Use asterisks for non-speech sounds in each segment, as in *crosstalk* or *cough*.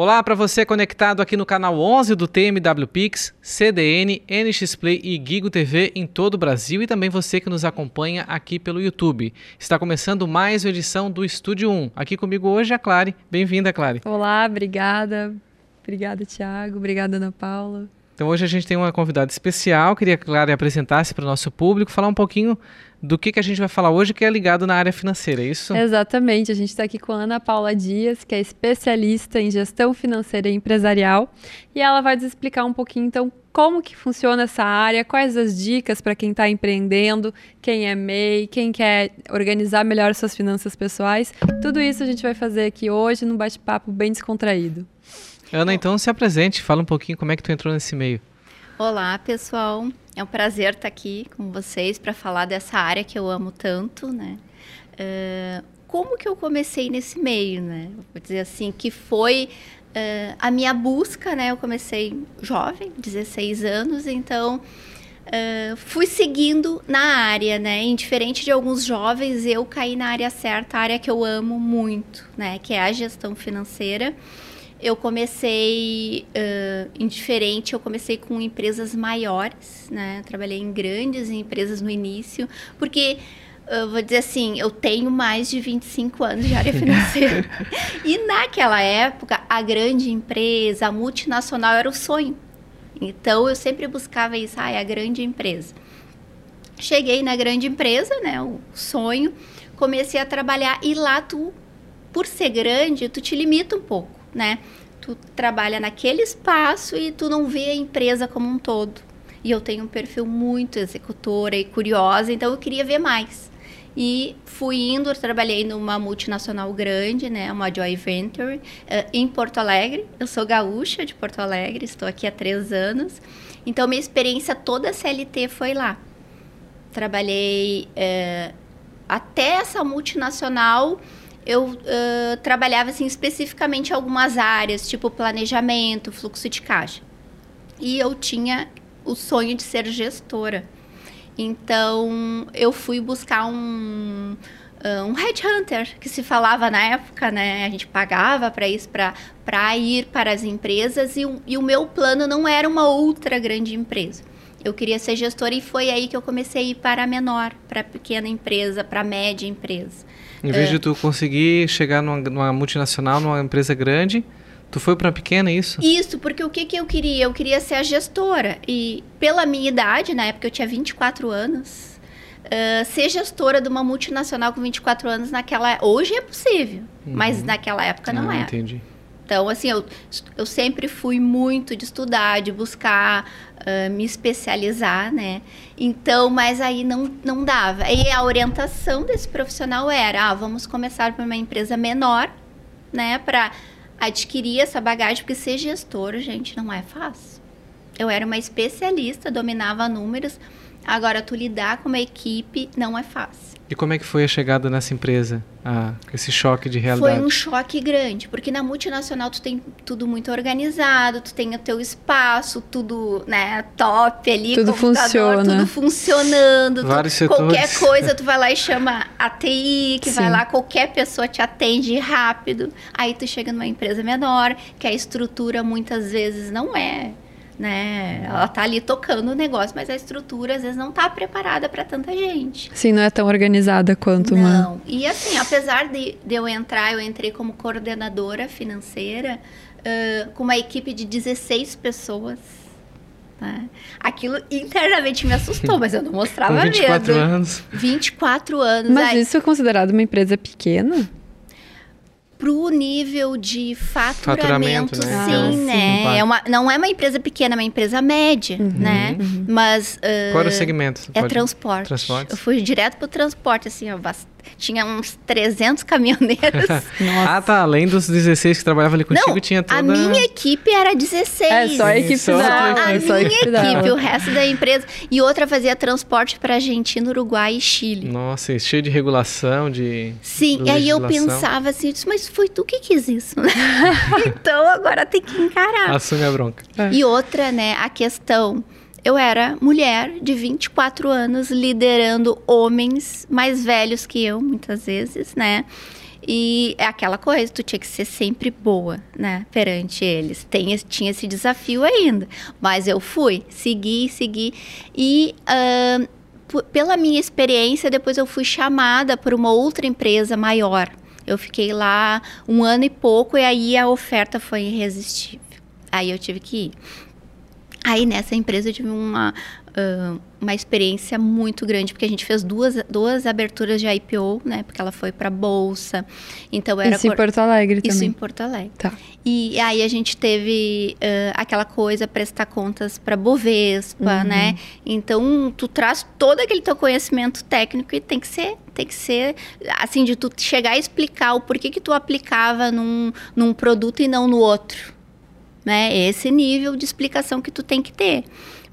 Olá para você conectado aqui no canal 11 do TMW Pix, CDN, NX Play e Gigo TV em todo o Brasil e também você que nos acompanha aqui pelo YouTube. Está começando mais uma edição do Estúdio 1. Aqui comigo hoje a Clary. Bem-vinda, Clary. Olá, obrigada. Obrigada, Tiago. Obrigada, Ana Paula. Então hoje a gente tem uma convidada especial. Queria que a Clary apresentasse para o nosso público, falar um pouquinho do que, que a gente vai falar hoje, que é ligado na área financeira, é isso? Exatamente. A gente está aqui com a Ana Paula Dias, que é especialista em gestão financeira e empresarial, e ela vai nos explicar um pouquinho, então, como que funciona essa área, quais as dicas para quem está empreendendo, quem é MEI, quem quer organizar melhor suas finanças pessoais. Tudo isso a gente vai fazer aqui hoje num bate-papo bem descontraído. Ana, então se apresente, fala um pouquinho como é que tu entrou nesse meio. Olá, pessoal. É um prazer estar aqui com vocês para falar dessa área que eu amo tanto, né? Uh, como que eu comecei nesse meio, né? Vou dizer assim, que foi uh, a minha busca, né? Eu comecei jovem, 16 anos, então uh, fui seguindo na área, né? Indiferente de alguns jovens, eu caí na área certa, a área que eu amo muito, né? Que é a gestão financeira eu comecei uh, indiferente, eu comecei com empresas maiores, né? Trabalhei em grandes empresas no início, porque eu vou dizer assim, eu tenho mais de 25 anos de área financeira. *laughs* e naquela época, a grande empresa, a multinacional era o sonho. Então eu sempre buscava isso, ah, é a grande empresa. Cheguei na grande empresa, né, o sonho, comecei a trabalhar e lá tu, por ser grande, tu te limita um pouco né? Tu trabalha naquele espaço e tu não vê a empresa como um todo. E eu tenho um perfil muito executora e curiosa, então eu queria ver mais. E fui indo, trabalhei numa multinacional grande, né, uma Joy Venture, uh, em Porto Alegre. Eu sou gaúcha de Porto Alegre, estou aqui há três anos. Então, minha experiência toda CLT foi lá. Trabalhei uh, até essa multinacional eu uh, trabalhava assim, especificamente algumas áreas, tipo planejamento, fluxo de caixa. E eu tinha o sonho de ser gestora. Então, eu fui buscar um, um headhunter, que se falava na época, né? A gente pagava para isso, para ir para as empresas. E, e o meu plano não era uma outra grande empresa. Eu queria ser gestora e foi aí que eu comecei a ir para a menor, para a pequena empresa, para a média empresa. Em vez é. de tu conseguir chegar numa, numa, multinacional, numa empresa grande, tu foi para pequena, é isso? Isso, porque o que, que eu queria? Eu queria ser a gestora. E pela minha idade, na época eu tinha 24 anos, uh, ser gestora de uma multinacional com 24 anos naquela... Hoje é possível, uhum. mas naquela época não ah, era. entendi. Então, assim, eu, eu sempre fui muito de estudar, de buscar uh, me especializar, né? Então, mas aí não, não dava. E a orientação desse profissional era, ah, vamos começar por uma empresa menor, né? Para adquirir essa bagagem, porque ser gestor, gente, não é fácil. Eu era uma especialista, dominava números. Agora, tu lidar com uma equipe não é fácil. E como é que foi a chegada nessa empresa? Ah, esse choque de realidade? Foi um choque grande, porque na multinacional tu tem tudo muito organizado, tu tem o teu espaço, tudo, né, top ali, tudo funciona. tudo funcionando. Vários tu, setores. Qualquer *laughs* coisa tu vai lá e chama a TI, que Sim. vai lá, qualquer pessoa te atende rápido. Aí tu chega numa empresa menor, que a estrutura muitas vezes não é né? Ela tá ali tocando o negócio, mas a estrutura às vezes não tá preparada para tanta gente. Sim, não é tão organizada quanto não. uma. Não. E assim, apesar de, de, eu entrar, eu entrei como coordenadora financeira uh, com uma equipe de 16 pessoas. Né? Aquilo internamente me assustou, mas eu não *laughs* mostrava com 24 medo. anos. 24 anos. Mas aí... isso é considerado uma empresa pequena? Pro nível de faturamento, faturamento né? sim, é, né? Sim, é uma, não é uma empresa pequena, é uma empresa média, uhum, né? Uhum. Mas... Uh, Qual era o segmento? É Pode... transporte. Transporte. Eu fui direto pro transporte, assim, ó, tinha uns 300 caminhoneiros. *laughs* ah, tá. Além dos 16 que trabalhavam ali contigo, Não, tinha toda... a minha equipe era 16. É, só a equipe só da... A, é, só minha equipe, o resto da empresa. E outra fazia transporte para Argentina, Uruguai e Chile. Nossa, cheio de regulação, de Sim, e aí eu pensava assim, mas foi tu que quis isso, né? *laughs* então agora tem que encarar. Assume a bronca. É. E outra, né, a questão eu era mulher de 24 anos liderando homens mais velhos que eu, muitas vezes, né? E é aquela coisa, tu tinha que ser sempre boa, né, perante eles. Tem, tinha esse desafio ainda. Mas eu fui, segui, segui. E uh, pela minha experiência, depois eu fui chamada por uma outra empresa maior. Eu fiquei lá um ano e pouco e aí a oferta foi irresistível. Aí eu tive que ir. Aí nessa empresa eu tive uma, uh, uma experiência muito grande, porque a gente fez duas, duas aberturas de IPO, né? Porque ela foi para bolsa. Então era Isso em Porto Alegre Isso também. em Porto Alegre. Tá. E aí a gente teve uh, aquela coisa, prestar contas para Bovespa, Uhum. né? Então tu traz todo aquele teu conhecimento técnico e tem que ser tem que ser assim de tu chegar a explicar o porquê que tu aplicava num, num produto e não no outro né? Esse nível de explicação que tu tem que ter.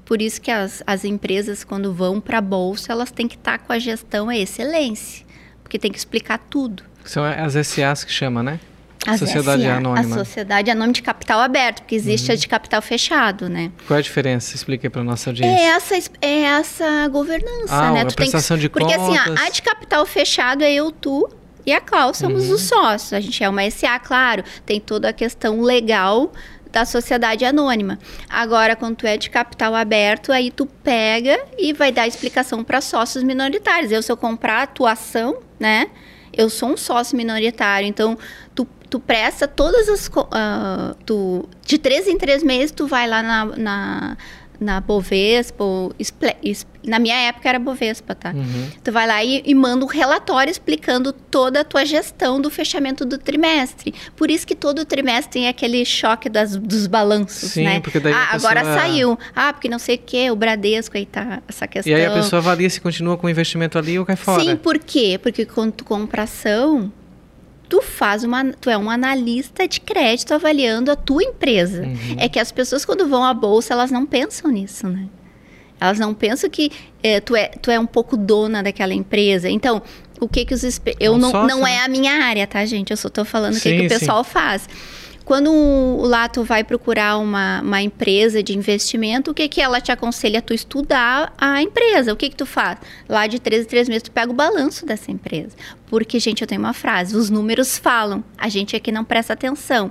Por isso que as, as empresas, quando vão para a bolsa, elas têm que estar com a gestão a excelência, porque tem que explicar tudo. São as SAs que chama, né? As Sociedade SA, Anônima. A sociedade anônima de capital aberto, porque existe Uhum. a de capital fechado, né? Qual é a diferença? Explique para nossa É audiência. essa, é essa governança, Ah, né? a que- prestação de Porque assim, contas. a, a de capital fechado é eu, tu e a Cláudia, somos Uhum. os sócios. A gente é uma SA, claro, tem toda a questão legal da sociedade anônima. Agora, quando tu é de capital aberto, aí tu pega e vai dar explicação para sócios minoritários. Eu, se eu comprar atuação, né? Eu sou um sócio minoritário, então tu, tu presta todas as. ah, tu, de três em três meses, tu vai lá na, na, na Bovespa, ou na minha época era Bovespa, tá? Uhum. Tu vai lá e, e manda um relatório explicando toda a tua gestão do fechamento do trimestre. Por isso que todo trimestre tem aquele choque das, dos balanços, Sim, né? porque daí ah, agora pessoa- saiu. Ah, porque não sei o que, o Bradesco aí tá essa questão. E aí a pessoa avalia se continua com o investimento ali ou cai fora. Sim, por quê? Porque quando tu compra ação, tu faz uma, tu é um analista de crédito avaliando a tua empresa. Uhum. É que as pessoas quando vão à bolsa, elas não pensam nisso, né? Elas não pensam que eh, tu, é, tu é um pouco dona daquela empresa. Então, o que que os... Eu não, não né? é a minha área, tá, gente? Eu só tô falando o que, Sim, que o sim. pessoal faz. Quando lá tu vai procurar uma, uma empresa de investimento, o que que ela te aconselha? Tu estudar a empresa. O que que tu faz? Lá de três em três meses tu pega o balanço dessa empresa. Porque, gente, eu tenho uma frase, os números falam, a gente aqui não presta atenção.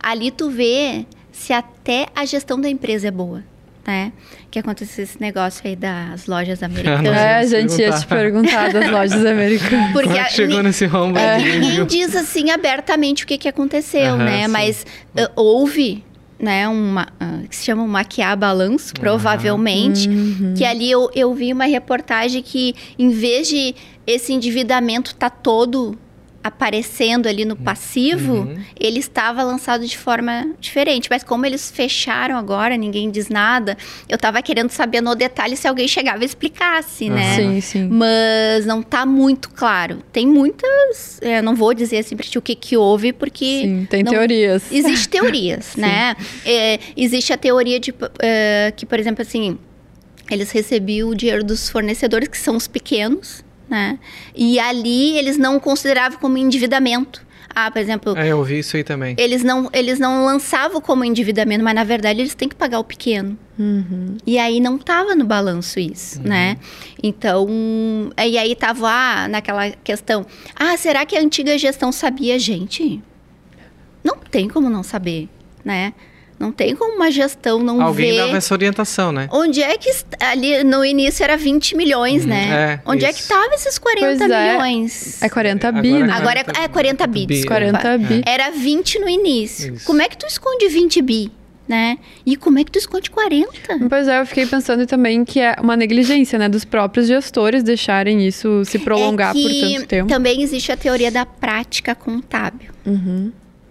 Ali tu vê se até a gestão da empresa é boa, né? Que aconteceu esse negócio aí das lojas *laughs* americanas. Nós É, a gente ia te perguntar das lojas *laughs* americanas. Porque Como é a- chegou ni- nesse rombo é aí, que ninguém viu? diz assim abertamente o que, que aconteceu, né? sim. Mas uh, houve, né, uma ah, que se chama maquiar balanço, provavelmente. Uhum. Que ali eu, eu vi uma reportagem que, em vez de esse endividamento tá todo aparecendo ali no passivo, Uhum. ele estava lançado de forma diferente. Mas como eles fecharam agora, ninguém diz nada, eu tava querendo saber no detalhe se alguém chegava e explicasse, né? Sim, sim. Mas não tá muito claro. Tem muitas. é, não vou dizer assim pra ti o que, que houve, porque. Sim, tem não- teorias. Existem *laughs* teorias, né? É, existe a teoria de é, que, por exemplo, assim, eles recebiam o dinheiro dos fornecedores, que são os pequenos, né? E ali eles não consideravam como endividamento. Ah, por exemplo, É, eu ouvi isso aí também. eles não, eles não lançavam como endividamento, mas na verdade eles têm que pagar o pequeno. Uhum. E aí não tava no balanço isso, né? Então, e aí tava ah, naquela questão, ah, será que a antiga gestão sabia, gente? Não tem como não saber, né? Não tem como uma gestão não Alguém ver dava essa orientação, né? onde é que ali no início era 20 milhões, Uhum, né? é, onde é isso. que tava esses 40 Pois é. milhões? É 40 Agora- bi, né? Agora é, é 40 bi, Bi, desculpa. 40 bi. Era 20 no início. Isso. Como é que tu esconde 20 bi, né? E como é que tu esconde 40? Pois é, eu fiquei pensando também que é uma negligência, né, dos próprios gestores deixarem isso se prolongar é que por tanto tempo. Também existe a teoria da prática contábil, Uhum.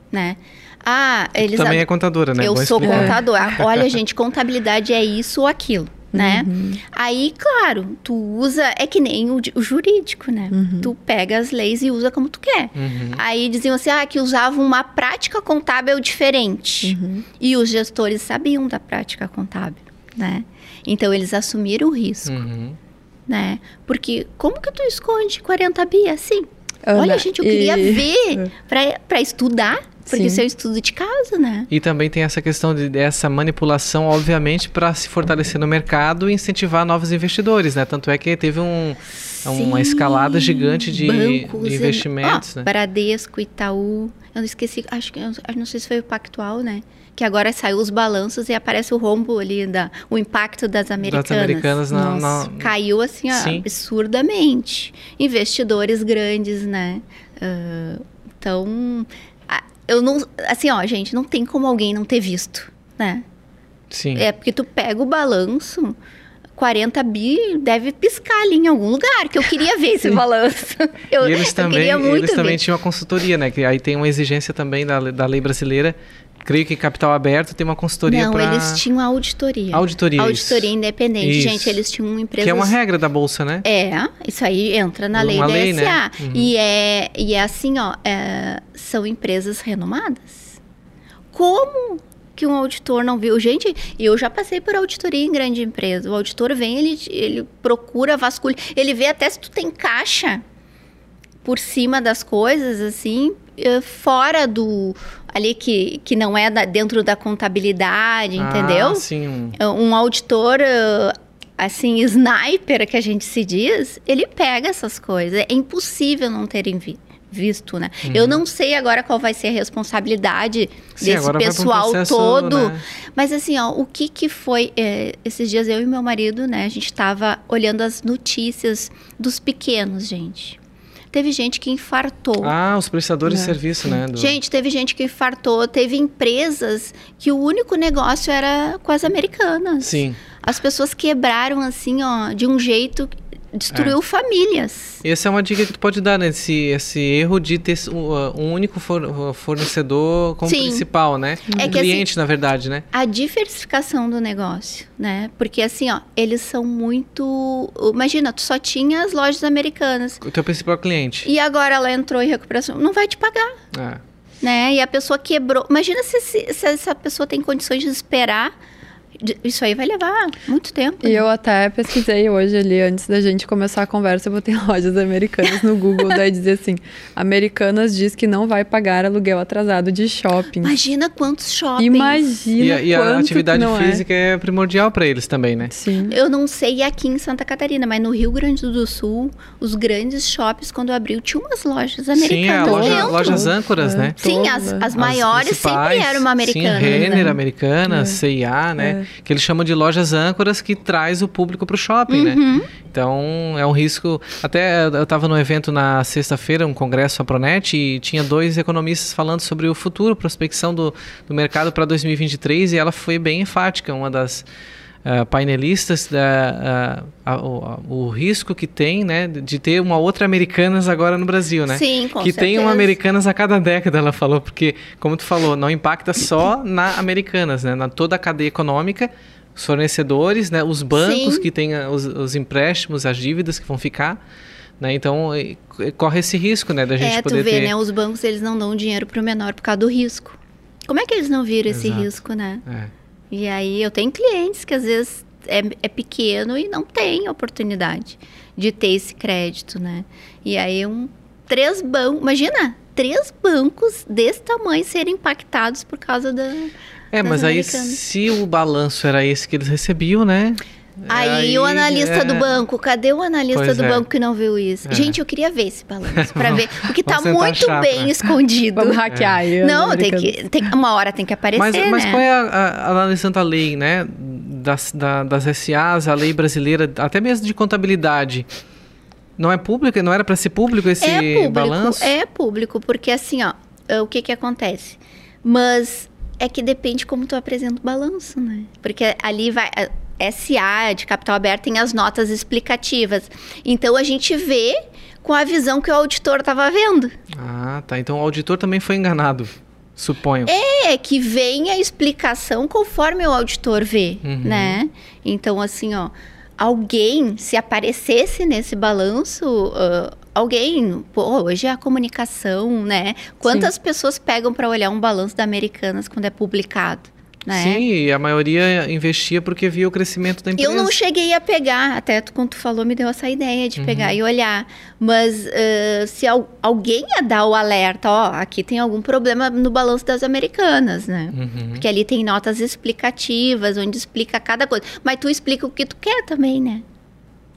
né? Ah, eles Também é contadora, né? eu Bom sou explicar. contador. Ah, *laughs* Olha, gente, contabilidade é isso ou aquilo, né? Uhum. Aí, claro, tu usa é que nem o, o jurídico, né? Uhum. Tu pega as leis e usa como tu quer. Uhum. Aí diziam assim, ah, que usavam uma prática contábil diferente. Uhum. E os gestores sabiam da prática contábil, né? Então eles assumiram o risco, Uhum. né? Porque como que tu esconde 40 bi assim? Ana, Olha, gente, eu queria e- ver pra, pra estudar, porque Sim. isso é um estudo de caso, né? E também tem essa questão de, dessa manipulação, obviamente, para se fortalecer no mercado e incentivar novos investidores, né? Tanto é que teve um, é uma escalada gigante de, bancos, de investimentos, ó, né? Bradesco, Itaú, eu não esqueci, acho que não sei se foi o Pactual, né? Que agora saiu os balanços e aparece o rombo ali da o impacto das americanas. Das americanas na, Nossa. na- Caiu assim Sim. absurdamente. Investidores grandes, né? Ah, então, eu não, assim, ó, gente, não tem como alguém não ter visto, né? Sim. É porque tu pega o balanço, 40 bi deve piscar ali em algum lugar, que eu queria ver esse *laughs* balanço. Eu, e eles eu também, queria muito eles também ver. tinham a consultoria, né? Que aí tem uma exigência também da, da lei brasileira. Creio que capital aberto tem uma consultoria Não, para eles tinham auditoria. auditoria. Auditoria isso. independente. Isso. Gente, eles tinham empresas... Que é uma regra da bolsa, né? É, isso aí entra na lei Uma da lei, SA. né? Uhum. E, é, e é assim, ó, é, são empresas renomadas. Como que um auditor não viu? Gente, eu já passei por auditoria em grande empresa. O auditor vem, ele, ele procura, vasculha, ele vê até se tu tem caixa por cima das coisas, assim, eh, fora do... Ali que, que não é da- dentro da contabilidade, entendeu? Ah, sim. um- um auditor uh, assim sniper que a gente se diz ele pega essas coisas é impossível não terem vi- visto né eu não sei agora qual vai ser a responsabilidade Uhum. Sim, desse pra um pessoal processo, todo né? mas assim ó o que que foi é, esses dias eu e meu marido né a gente estava olhando as notícias dos pequenos gente teve gente que infartou Ah, os prestadores de É. serviço, né? do- Gente, teve gente que infartou, teve empresas que o único negócio era com as americanas. Sim. As pessoas quebraram assim, ó, de um jeito destruiu famílias. Essa é uma dica que tu pode dar, né? Esse, esse erro de ter um, uh, um único for- fornecedor como Sim. principal, né? É um que, cliente, na verdade, né? A diversificação do negócio, né? Porque assim, ó, eles são muito. Imagina, tu só tinha as lojas americanas. O teu principal cliente. E agora ela entrou em recuperação, não vai te pagar, É. né? E a pessoa quebrou. Imagina se, se- se essa pessoa tem condições de esperar. Isso aí vai levar muito tempo. E né? eu até pesquisei hoje ali, antes da gente começar a conversa, eu botei *laughs* lojas americanas no Google, daí dizia assim, Americanas diz que não vai pagar aluguel atrasado de shopping. Imagina quantos shoppings. Imagina E, a- e a atividade não é. física é, primordial para eles também, né? Sim. Eu não sei aqui em Santa Catarina, mas no Rio Grande do Sul, os grandes shoppings, quando abriu, tinham umas lojas Sim, a americanas loja, dentro. lojas âncoras, É. né? Sim, as, as As maiores principais, sempre eram americanas. Sim, Renner, né? Americanas, É. CIA, né? Que eles chamam de lojas âncoras que traz o público para o shopping, né? Uhum. Então, é um risco... Até eu estava no evento na sexta-feira, um congresso, a Pronet, e tinha dois economistas falando sobre o futuro, prospecção do, do mercado para 2023, e ela foi bem enfática, uma das... ah, painelistas da a- o, o risco que tem né de ter uma outra Americanas agora no Brasil né Sim, com que tem uma certeza. Americanas a cada década, ela falou, porque, como tu falou, não impacta só na Americanas, né? Na toda a cadeia econômica, os fornecedores, né? Os bancos Sim. que têm ah, os, os empréstimos, as dívidas que vão ficar, né? Então, eh, corre esse risco, né? Da gente É, tu poder vê, ter... né? Os bancos, eles não dão dinheiro pro menor por causa do risco. Como é que eles não viram esse Exato. risco, né? É. E aí, eu tenho clientes que às vezes é, é pequeno e não tem oportunidade de ter esse crédito, né? E aí, um, três bancos... Imagina, três bancos desse tamanho serem impactados por causa da... É, mas aí americanas. se o balanço era esse que eles recebiam, né? Aí, o analista é, do banco, cadê o analista Pois do é. banco que não viu isso? É. Gente, eu queria ver esse balanço para *laughs* ver, porque tá tentar muito achar, bem né? escondido. Vamos hackear aí. os Não, tem americanos. que, tem, uma hora tem que aparecer, Mas, mas né? qual é a, a, analisando a lei, né? Das, da- das SAs, a lei brasileira, até mesmo de contabilidade. Não é público? Não era para ser público esse é público, balanço? é público, porque assim, ó, é, o que que acontece? Mas é que depende como tu apresenta o balanço, né? Porque ali vai SA de capital aberto tem as notas explicativas. Então a gente vê com a visão que o auditor estava vendo. Ah, tá. Então o auditor também foi enganado, suponho. É que vem a explicação conforme o auditor vê, Uhum. né? Então, assim, ó, alguém, se aparecesse nesse balanço, ah, alguém, pô, hoje é a comunicação, né? Quantas pessoas pegam para olhar um balanço da Americanas quando é publicado, né? Sim, e a maioria investia porque via o crescimento da empresa. Eu não cheguei a pegar, até tu, quando tu falou, me deu essa ideia de pegar e olhar. Mas ah, se al- alguém ia dar o alerta, ó, aqui tem algum problema no balanço das americanas, né? Uhum. Porque ali tem notas explicativas, onde explica cada coisa. Mas tu explica o que tu quer também, né?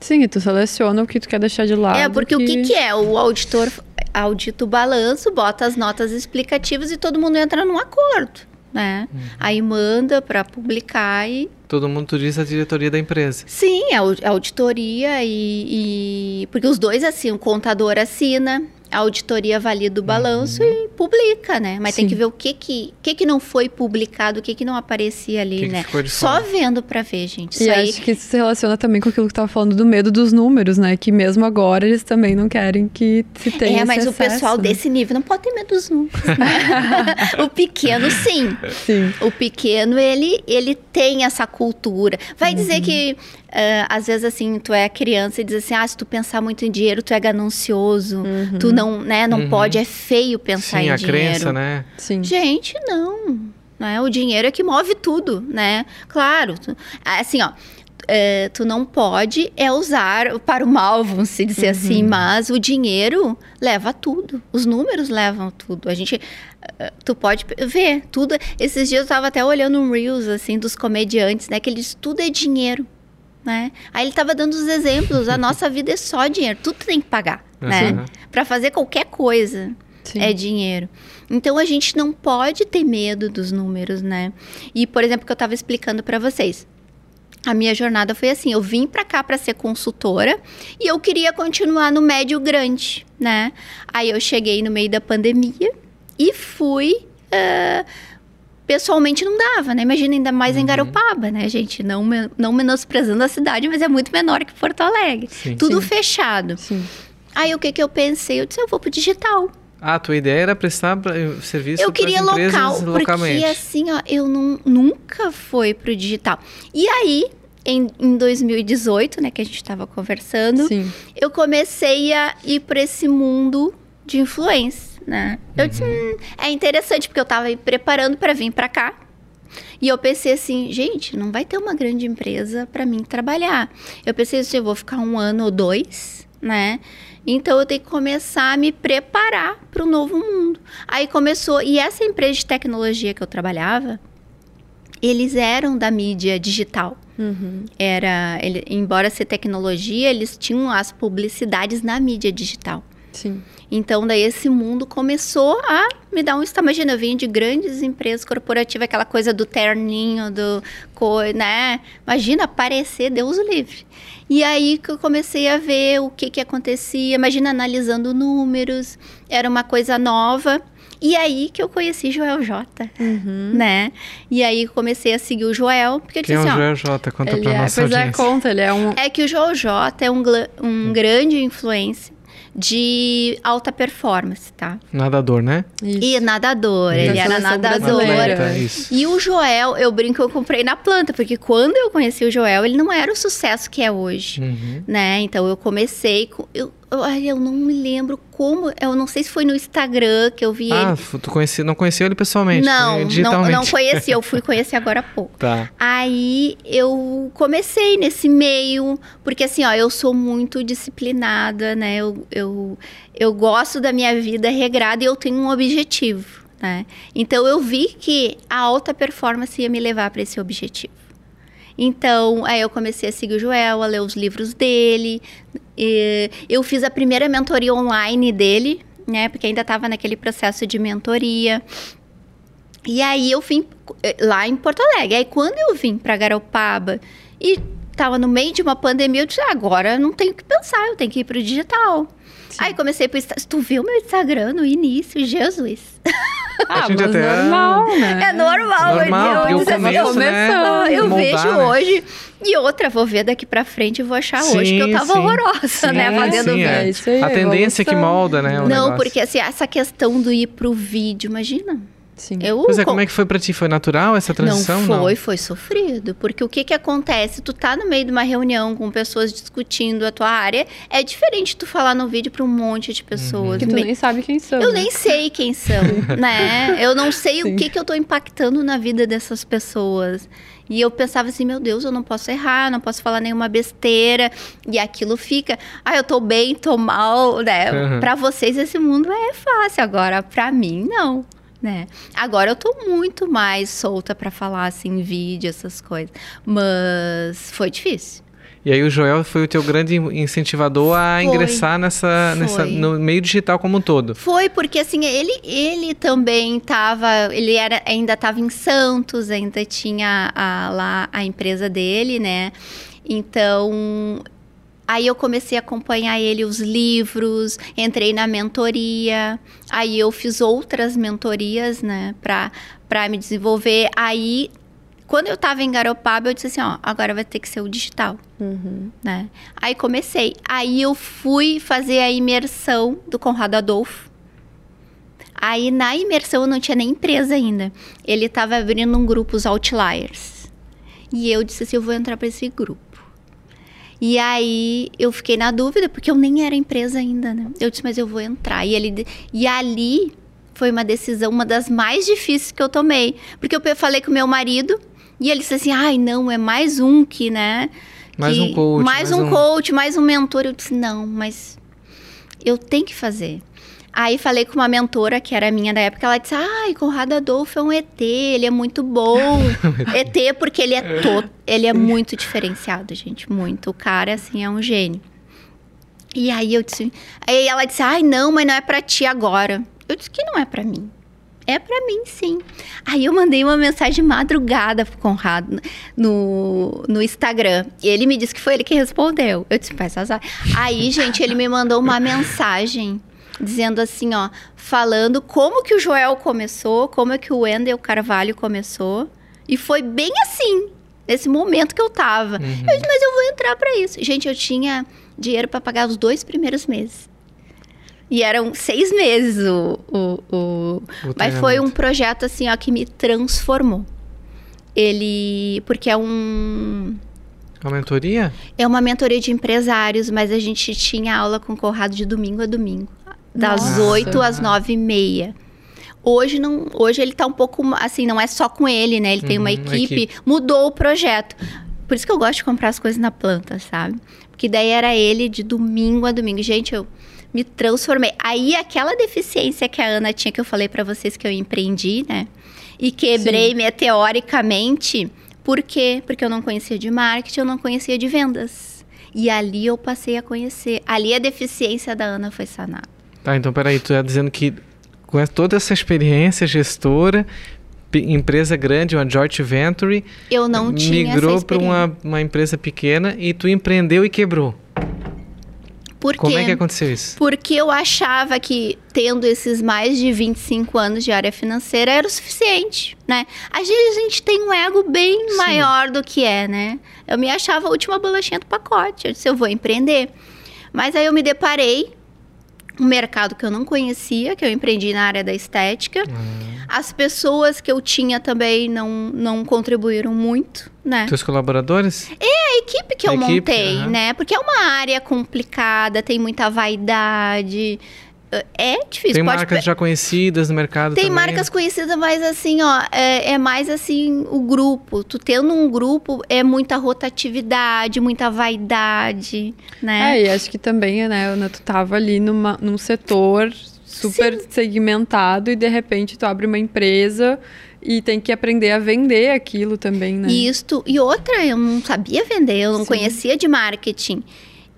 Sim, e tu seleciona o que tu quer deixar de lado. É, porque que... o que, que é? O auditor audita o balanço, bota as notas explicativas e todo mundo entra num acordo, né? Uhum. Aí manda para publicar e Todo mundo tu diz a diretoria da empresa. Sim, a auditoria e, e, Porque os dois, assim, o contador assina, a auditoria valida o balanço uhum. e publica, né? Mas Sim. tem que ver o que que, que que não foi publicado, o que que não aparecia ali, que né? Que Só vendo para ver, gente. Isso e aí... acho que isso se relaciona também com aquilo que tava falando do medo dos números, né? Que mesmo agora eles também não querem que se tenha É, mas o pessoal né? desse nível não pode ter medo dos números. Né? *laughs* o pequeno, sim. sim. O pequeno, ele, ele tem essa cultura. Vai uhum. dizer que Uh, às vezes, assim, tu é criança e diz assim, ah, se tu pensar muito em dinheiro, tu é ganancioso, uhum. tu não, né, não uhum. pode, é feio pensar Sim, em a dinheiro. crença, né? Sim. Gente, não. Né? O dinheiro é que move tudo, né? Claro, tu, assim, ó, é, tu não pode é usar para o mal, vamos se dizer assim, uhum. assim, mas o dinheiro leva tudo, os números levam tudo. A gente, eh, tu pode ver tudo. Esses dias eu estava até olhando um reels assim dos comediantes, né, que eles tudo é dinheiro né? Aí ele estava dando os exemplos, a *laughs* nossa vida é só dinheiro, tudo tem que pagar, uhum. né? Para fazer qualquer coisa Sim. é dinheiro. Então a gente não pode ter medo dos números, né? E por exemplo, que eu estava explicando para vocês, a minha jornada foi assim: eu vim para cá para ser consultora e eu queria continuar no médio grande, né? Aí eu cheguei no meio da pandemia e fui uh, pessoalmente não dava, né? Imagina ainda mais uhum. em Garopaba, né, gente? Não, não menosprezando a cidade, mas é muito menor que Porto Alegre. Sim. Tudo Sim. fechado. Sim. Aí o que que eu pensei? Eu disse, eu vou pro digital. Ah, a tua ideia era prestar eh, serviço Eu queria local, localmente. porque assim, ó, eu não, nunca fui pro digital. E aí, em, em 2018, né, que a gente estava conversando, Sim. eu comecei a ir para esse mundo de influência né? Eu disse, hum, é interessante porque eu tava me preparando para vir para cá. E eu pensei assim, gente, não vai ter uma grande empresa para mim trabalhar. Eu pensei assim, eu vou ficar um ano ou dois, né? Então eu tenho que começar a me preparar para o novo mundo. Aí começou, e essa empresa de tecnologia que eu trabalhava, eles eram da mídia digital. Uhum. Era, ele, embora ser tecnologia, eles tinham as publicidades na mídia digital. Sim. Então, daí esse mundo começou a me dar um estado. Imagina, eu vim de grandes empresas corporativas, aquela coisa do terninho, do. né? Imagina aparecer, Deus o livre. E aí que eu comecei a ver o que, que acontecia, imagina analisando números, era uma coisa nova. E aí que eu conheci Joel J, uhum. né? E aí comecei a seguir o Joel, porque Quem disse, é o assim, Joel J? Conta pra é, nossa pois audiência. é, conta, ele é um... É que o Joel J é um, um hum. grande influência de alta performance, tá? Nadador, né? Isso. E nadador, isso. ele era nadador. Atleta, e o Joel, eu brinco, eu comprei na planta, porque quando eu conheci o Joel, ele não era o sucesso que é hoje, uhum. né? Então eu comecei, com, eu, eu, eu não me lembro como, eu não sei se foi no Instagram que eu vi ah, ele. Ah, tu conheci, não conheceu ele pessoalmente? Não, não, não conheci, eu fui *laughs* conhecer agora há pouco. Tá. Aí eu comecei nesse meio, porque assim, ó, eu sou muito disciplinada, né? Eu, eu, eu gosto da minha vida regrada e eu tenho um objetivo, né? Então eu vi que a alta performance ia me levar para esse objetivo. Então, aí eu comecei a seguir o Joel, a ler os livros dele. eu fiz a primeira mentoria online dele, né? Porque ainda estava naquele processo de mentoria. E aí eu vim eh, lá em Porto Alegre. Aí quando eu vim para Garopaba e estava no meio de uma pandemia, eu disse, ah, agora não tenho que pensar, eu tenho que ir para o digital. Sim. Aí comecei pro Instagram. Tu viu meu Instagram no início? Jesus. *laughs* Ah, mas até... normal, né? É normal. Normal, eu, eu, começo, né? eu vejo né? hoje. E outra, vou ver daqui pra frente e vou achar sim, hoje que eu tava sim. horrorosa, sim, né? Fazendo sim, é. vídeo. a tendência que molda, né? Não, negócio. porque assim, essa questão do ir pro vídeo, imagina. Sim. Eu, pois é, como é que foi para ti? Foi natural essa transição? Não foi, não? foi sofrido. Porque o que que acontece? Tu tá no meio de uma reunião com pessoas discutindo a tua área, é diferente tu falar no vídeo para um monte de pessoas. Uhum. Que tu nem sabe quem são. Eu né? nem sei quem são, *laughs* né? Eu não sei Sim. o que que eu tô impactando na vida dessas pessoas. E eu pensava assim, meu Deus, eu não posso errar, não posso falar nenhuma besteira. E aquilo fica, ah, eu tô bem, tô mal, né? Uhum. Para vocês esse mundo é fácil, agora para mim não né? Agora eu tô muito mais solta para falar assim, vídeo, essas coisas. Mas foi difícil. E aí o Joel foi o teu grande incentivador a Foi. ingressar nessa, nessa no meio digital como um todo. Foi porque assim, ele, ele também estava, ele era, ainda estava em Santos, ainda tinha a- lá a empresa dele, né? Então, aí eu comecei a acompanhar ele os livros, entrei na mentoria, aí eu fiz outras mentorias, né, para para me desenvolver. Aí quando eu estava em Garopaba, eu disse assim, ó, agora vai ter que ser o digital Uhum. né? Aí comecei. Aí eu fui fazer a imersão do Conrado Adolfo. Aí na imersão eu não tinha nem empresa ainda. Ele estava abrindo um grupo, os Outliers. E eu disse assim, eu vou entrar para esse grupo. E aí eu fiquei na dúvida, porque eu nem era empresa ainda, né? Eu disse, mas eu vou entrar. E, ele, e ali foi uma decisão, uma das mais difíceis que eu tomei. Porque eu falei com meu marido, e ele disse assim, ai, não, é mais um que, né? Mais que- um coach, Mais, mais um, um- coach, mais um mentor. Eu disse, não, mas eu tenho que fazer. Aí falei com uma mentora que era minha da época, ela disse: "Ai, Conrado Adolfo é um ET, ele é muito bom". *laughs* ET porque ele é todo, ele é muito diferenciado, gente, muito. O cara assim é um gênio. E aí eu disse, aí ela disse: "Ai, não, mas não é pra ti agora". Eu disse que não é pra mim. É pra mim, sim. Aí eu mandei uma mensagem madrugada pro Conrado no, no Instagram. E ele me disse que foi ele que respondeu. Eu disse, faz azar. Aí, gente, ele me mandou uma mensagem dizendo assim, ó, falando como que o Joel começou, como é que o Wendel Carvalho começou. E foi bem assim, nesse momento que eu tava. Uhum. Eu disse, mas eu vou entrar pra isso. Gente, eu tinha dinheiro pra pagar os dois primeiros meses. E eram seis meses o, o, o, O mas foi um projeto assim, ó, que me transformou. Ele, porque é um A mentoria? é uma mentoria de empresários, mas a gente tinha aula com o Conrado de domingo a domingo, das. 8 às 9 e meia. Hoje não, hoje ele tá um pouco assim, não é só com ele, né? Ele tem uma Uhum, uma equipe, equipe. mudou o projeto. Por isso que eu gosto de comprar as coisas na planta, sabe? Porque daí era ele de domingo a domingo. Gente, eu me transformei. Aí aquela deficiência que a Ana tinha que eu falei pra vocês que eu empreendi, né? E quebrei meteoricamente. Por quê? Porque eu não conhecia de marketing, eu não conhecia de vendas. E ali eu passei a conhecer. Ali a deficiência da Ana foi sanada. Tá, então peraí, tu tá dizendo que com toda essa experiência gestora, empresa grande, uma joint venture, Eu não tinha migrou para uma, uma empresa pequena e tu empreendeu e quebrou. Por Como é que aconteceu isso? Porque eu achava que tendo esses mais de 25 anos de área financeira era o suficiente, né? Às vezes a gente tem um ego bem Sim. maior do que é, né? Eu me achava a última bolachinha do pacote. Eu disse, eu vou empreender. Mas aí eu me deparei um mercado que eu não conhecia, que eu empreendi na área da estética. As pessoas que eu tinha também não, não contribuíram muito, né? Teus colaboradores? A equipe que A eu equipe, montei, aham. né? Porque é uma área complicada, tem muita vaidade. É difícil. Tem pode marcas pe- já conhecidas no mercado tem também? marcas conhecidas, mas assim, ó, é, é mais assim o grupo. Tu tendo um grupo é muita rotatividade, muita vaidade, né? É, e acho que também, né, Ana, tu tava ali numa, num setor super segmentado e de repente tu abre uma empresa e tem que aprender a vender aquilo também, né? Isto. E outra, eu não sabia vender, eu não Sim. conhecia de marketing.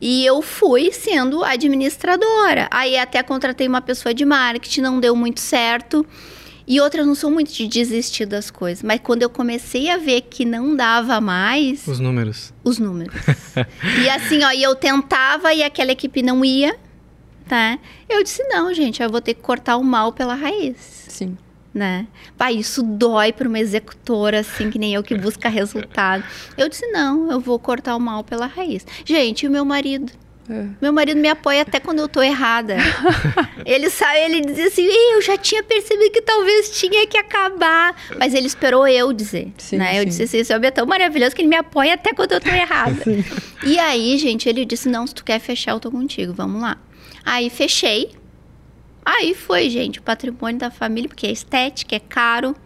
E eu fui sendo administradora. Aí até contratei uma pessoa de marketing, não deu muito certo. E outra, eu não sou muito de desistir das coisas. Mas quando eu comecei a ver que não dava mais, Os números. os números. e assim, ó, e eu tentava e aquela equipe não ia, tá? Eu disse, não, gente, eu vou ter que cortar o mal pela raiz Sim. Né? Pá, isso dói para uma executora, assim, que nem eu, que *laughs* busca resultado. Eu disse, não, eu vou cortar o mal pela raiz. Gente, e o meu marido? É. Meu marido me apoia até quando eu tô errada. *laughs* ele sabe, ele dizia assim, "Ih, eu já tinha percebido que talvez tinha que acabar. Mas ele esperou eu dizer, Sim, né? Eu sim. disse assim, esse homem é tão maravilhoso que ele me apoia até quando eu tô *laughs* errada. e aí, gente, ele disse, não, se tu quer fechar, eu tô contigo, vamos lá. Aí, fechei. Aí foi, gente, o patrimônio da família, porque é estética, é caro.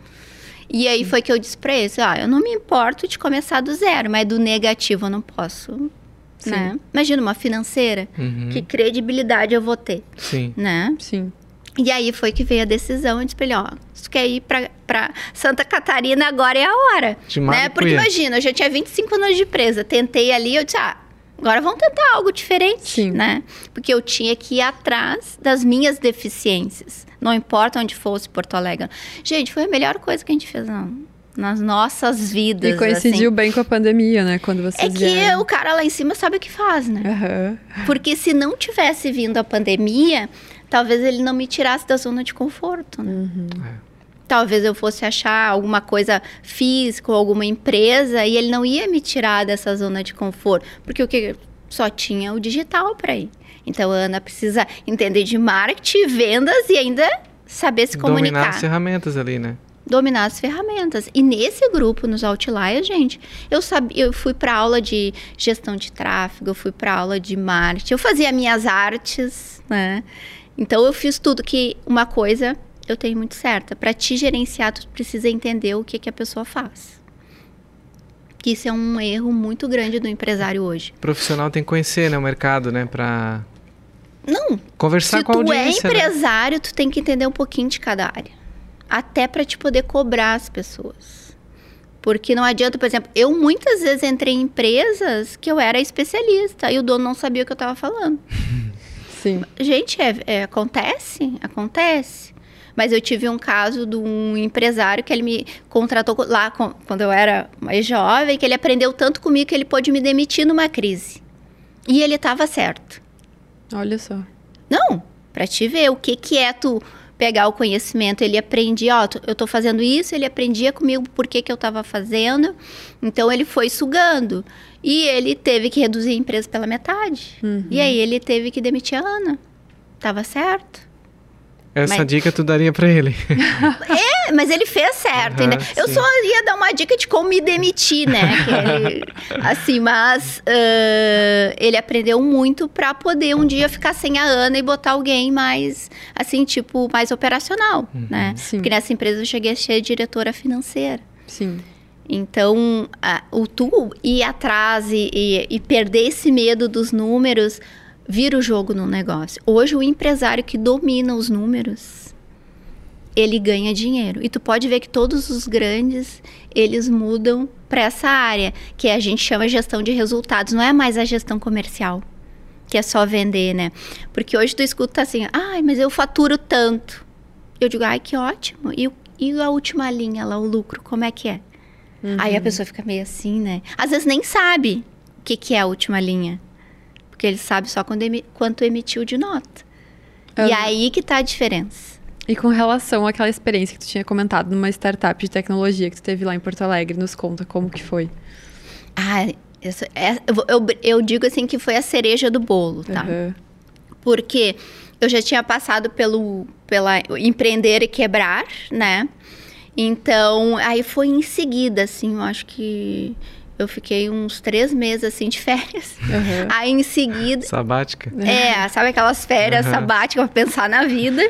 E aí foi que eu disse pra eles, ah, eu não me importo de começar do zero, mas do negativo eu não posso, Sim. né? Imagina uma financeira, Uhum. que credibilidade eu vou ter, Sim. né? Sim. E aí foi que veio a decisão, eu disse pra ele, ó, se tu quer ir pra, pra Santa Catarina, agora é a hora, De né? Porque imagina, eu já tinha 25 anos de presa, tentei ali, eu disse, ah, agora vamos tentar algo diferente, Sim. né? Porque eu tinha que ir atrás das minhas deficiências. Não importa onde fosse Porto Alegre. Gente, foi a melhor coisa que a gente fez não, nas nossas vidas. E coincidiu assim. bem com a pandemia, né? Quando É vocês que vieram. o cara lá em cima sabe o que faz, né? Aham. Porque se não tivesse vindo a pandemia, talvez ele não me tirasse da zona de conforto. Né? Talvez eu fosse achar alguma coisa física ou alguma empresa e ele não ia me tirar dessa zona de conforto, porque o que só tinha o digital para ir. Então a Ana precisa entender de marketing, vendas e ainda saber se Dominar comunicar as ferramentas ali, né? dominar as ferramentas. E nesse grupo, nos Outliers, gente, eu sabia, eu fui para aula de gestão de tráfego, eu fui para aula de marketing, eu fazia minhas artes, né? Então eu fiz tudo que uma coisa eu tenho muito certa, para te gerenciar tu precisa entender o que que a pessoa faz. Que isso é um erro muito grande do empresário hoje. O profissional tem que conhecer, né, o mercado, né, pra Não, conversar se com a tu é audiência, né? empresário, tu tem que entender um pouquinho de cada área. Até para te poder cobrar as pessoas. Porque não adianta, por exemplo, eu muitas vezes entrei em empresas que eu era especialista e o dono não sabia o que eu estava falando. Sim. Gente, é, é, acontece, acontece. Mas eu tive um caso de um empresário que ele me contratou co- lá quando eu era mais jovem, que ele aprendeu tanto comigo que ele pôde me demitir numa crise. E ele estava certo. Olha só. Não, pra te ver o que que é tu pegar o conhecimento. Ele aprendia, ó, eu tô fazendo isso, ele aprendia comigo por que que eu tava fazendo. Então ele foi sugando. E ele teve que reduzir a empresa pela metade. E aí ele teve que demitir a Ana. Tava certo. Essa Mas- dica tu daria pra ele. *laughs* É, mas ele fez certo. Ainda. Eu sim. só ia dar uma dica de como me demitir, né? Que ele- assim, mas ah, ele aprendeu muito pra poder um dia ficar sem a Ana e botar alguém mais, assim, tipo, mais operacional, né? Sim. Porque nessa empresa eu cheguei a ser diretora financeira. Sim. Então, a- o tu ir atrás e, e- e perder esse medo dos números vira o jogo no negócio. Hoje, o empresário que domina os números, ele ganha dinheiro. E tu pode ver que todos os grandes, eles mudam para essa área, que a gente chama gestão de resultados. Não é mais a gestão comercial, que é só vender, né? Porque hoje tu escuta assim, ai, mas eu faturo tanto. Eu digo, ai, que ótimo. E, e a última linha lá, o lucro, como é que é? Aí a pessoa fica meio assim, né? Às vezes nem sabe o que, que é a última linha. Porque ele sabe só quando emi- quanto emitiu de nota. E Aham. aí que tá a diferença. E com relação àquela experiência que tu tinha comentado numa startup de tecnologia que tu teve lá em Porto Alegre, nos conta como que foi. Ah, essa- é- eu, eu, eu digo assim que foi a cereja do bolo, tá? Aham. Porque eu já tinha passado pelo pela empreender e quebrar, né? Então, aí foi em seguida, assim, eu acho que eu fiquei uns três meses, assim, de férias. Aham. *laughs* Aí, em seguida, Sabática. É, sabe aquelas férias Aham. sabáticas pra pensar na vida.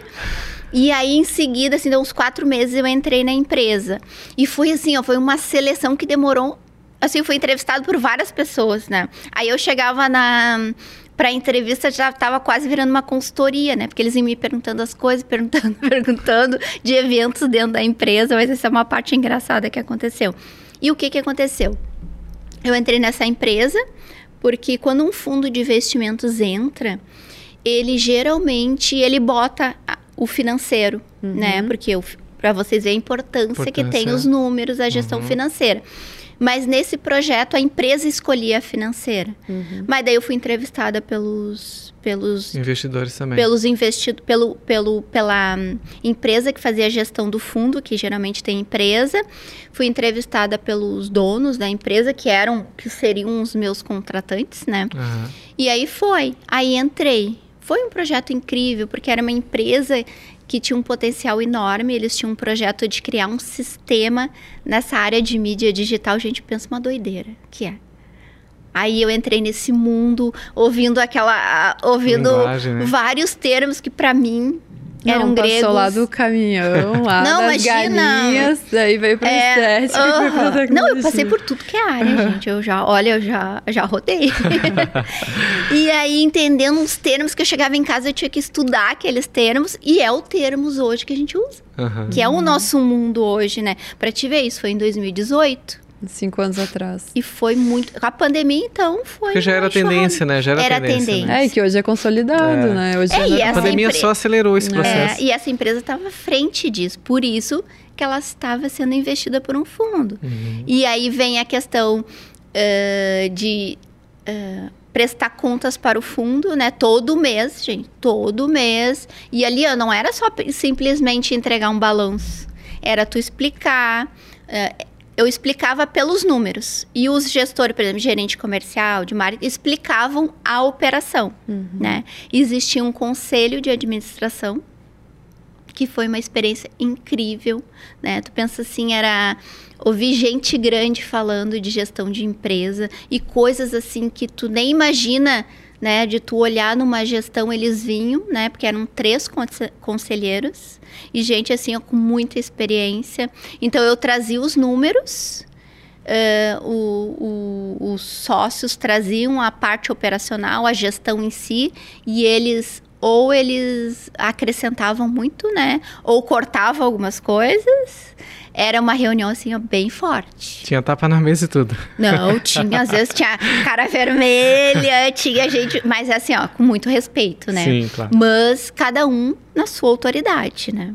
E aí, em seguida, assim, deu uns quatro meses, eu entrei na empresa. E foi assim, ó, foi uma seleção que demorou. Assim, eu fui entrevistado por várias pessoas, né? Aí eu chegava na. Pra entrevista já tava quase virando uma consultoria, né? Porque eles iam me perguntando as coisas, perguntando, *laughs* perguntando de eventos dentro da empresa, mas essa é uma parte engraçada que aconteceu. E o que que aconteceu? Eu entrei nessa empresa porque quando um fundo de investimentos entra, ele geralmente ele bota o financeiro, né? Porque para vocês verem a importância, que tem Importância. os números, a gestão Uhum. financeira. Mas nesse projeto a empresa escolhia a financeira. Mas daí eu fui entrevistada pelos pelos Investidores também. pelos investidores, pelo, pelo, pela hum, empresa que fazia a gestão do fundo, que geralmente tem empresa. Fui entrevistada pelos donos da empresa, que eram, que seriam os meus contratantes, né? Aham. E aí foi. Aí entrei. Foi um projeto incrível, porque era uma empresa que tinha um potencial enorme. Eles tinham um projeto de criar um sistema nessa área de mídia digital. Gente, pensa uma doideira, que é. Aí eu entrei nesse mundo, ouvindo aquela. ouvindo né? vários termos que para mim eram Não, gregos. passou lá do caminhão, lá Não, das imagina. galinhas, daí veio pra É, estética e foi pra aham. tecnologia. Não, eu passei por tudo que é área, gente. Eu já, olha, eu já, já rodei. *laughs* e aí, entendendo os termos que eu chegava em casa, eu tinha que estudar aqueles termos, e é o termos hoje que a gente usa. Aham. Que é o nosso mundo hoje, né? Pra te ver, isso foi em 2018. Cinco anos atrás. E foi muito. A pandemia, então, foi. Porque já era tendência, né? Já era, era tendência. tendência. Né? É, e que hoje é consolidado, É. né? Hoje É, já e A pandemia empre- só acelerou esse processo. É, e essa empresa estava à frente disso. Por isso que ela estava sendo investida por um fundo. Uhum. E aí vem a questão ah, de ah, prestar contas para o fundo, né? Todo mês, gente, todo mês. E ali ó, não era só simplesmente entregar um balanço. Era tu explicar. ah, eu explicava pelos números. E os gestores, por exemplo, gerente comercial, de marketing, explicavam a operação, né? Existia um conselho de administração que foi uma experiência incrível, né? Tu pensa assim, era ouvir gente grande falando de gestão de empresa e coisas assim que tu nem imagina, né? De tu olhar numa gestão, eles vinham, né? Porque eram três conse- conselheiros e gente assim com muita experiência. Então eu trazia os números. eh, o- o- os sócios traziam a parte operacional, a gestão em si, e eles ou eles acrescentavam muito, né? Ou cortavam algumas coisas. Era uma reunião assim ó, bem forte. Tinha tapa na mesa e tudo. Não, tinha, às vezes tinha cara vermelha, tinha gente, mas assim, ó, com muito respeito, né? Sim, claro. Mas cada um na sua autoridade, né?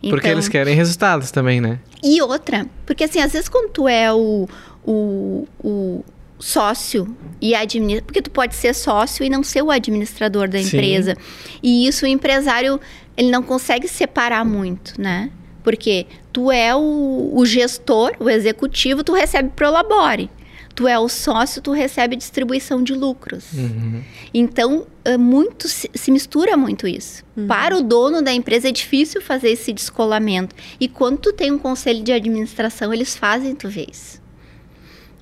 Porque Então- eles querem resultados também, né? E outra, porque assim, às vezes quando tu é o, o, o sócio e administra, porque tu pode ser sócio e não ser o administrador da Sim. empresa. E isso o empresário, ele não consegue separar muito, né? Porque tu é o, o gestor, o executivo, tu recebe prolabore. Tu é o sócio, tu recebe distribuição de lucros. Uhum. Então, é muito se, se mistura muito isso. Para o dono da empresa é difícil fazer esse descolamento. E quando tu tem um conselho de administração, eles fazem tu ver isso.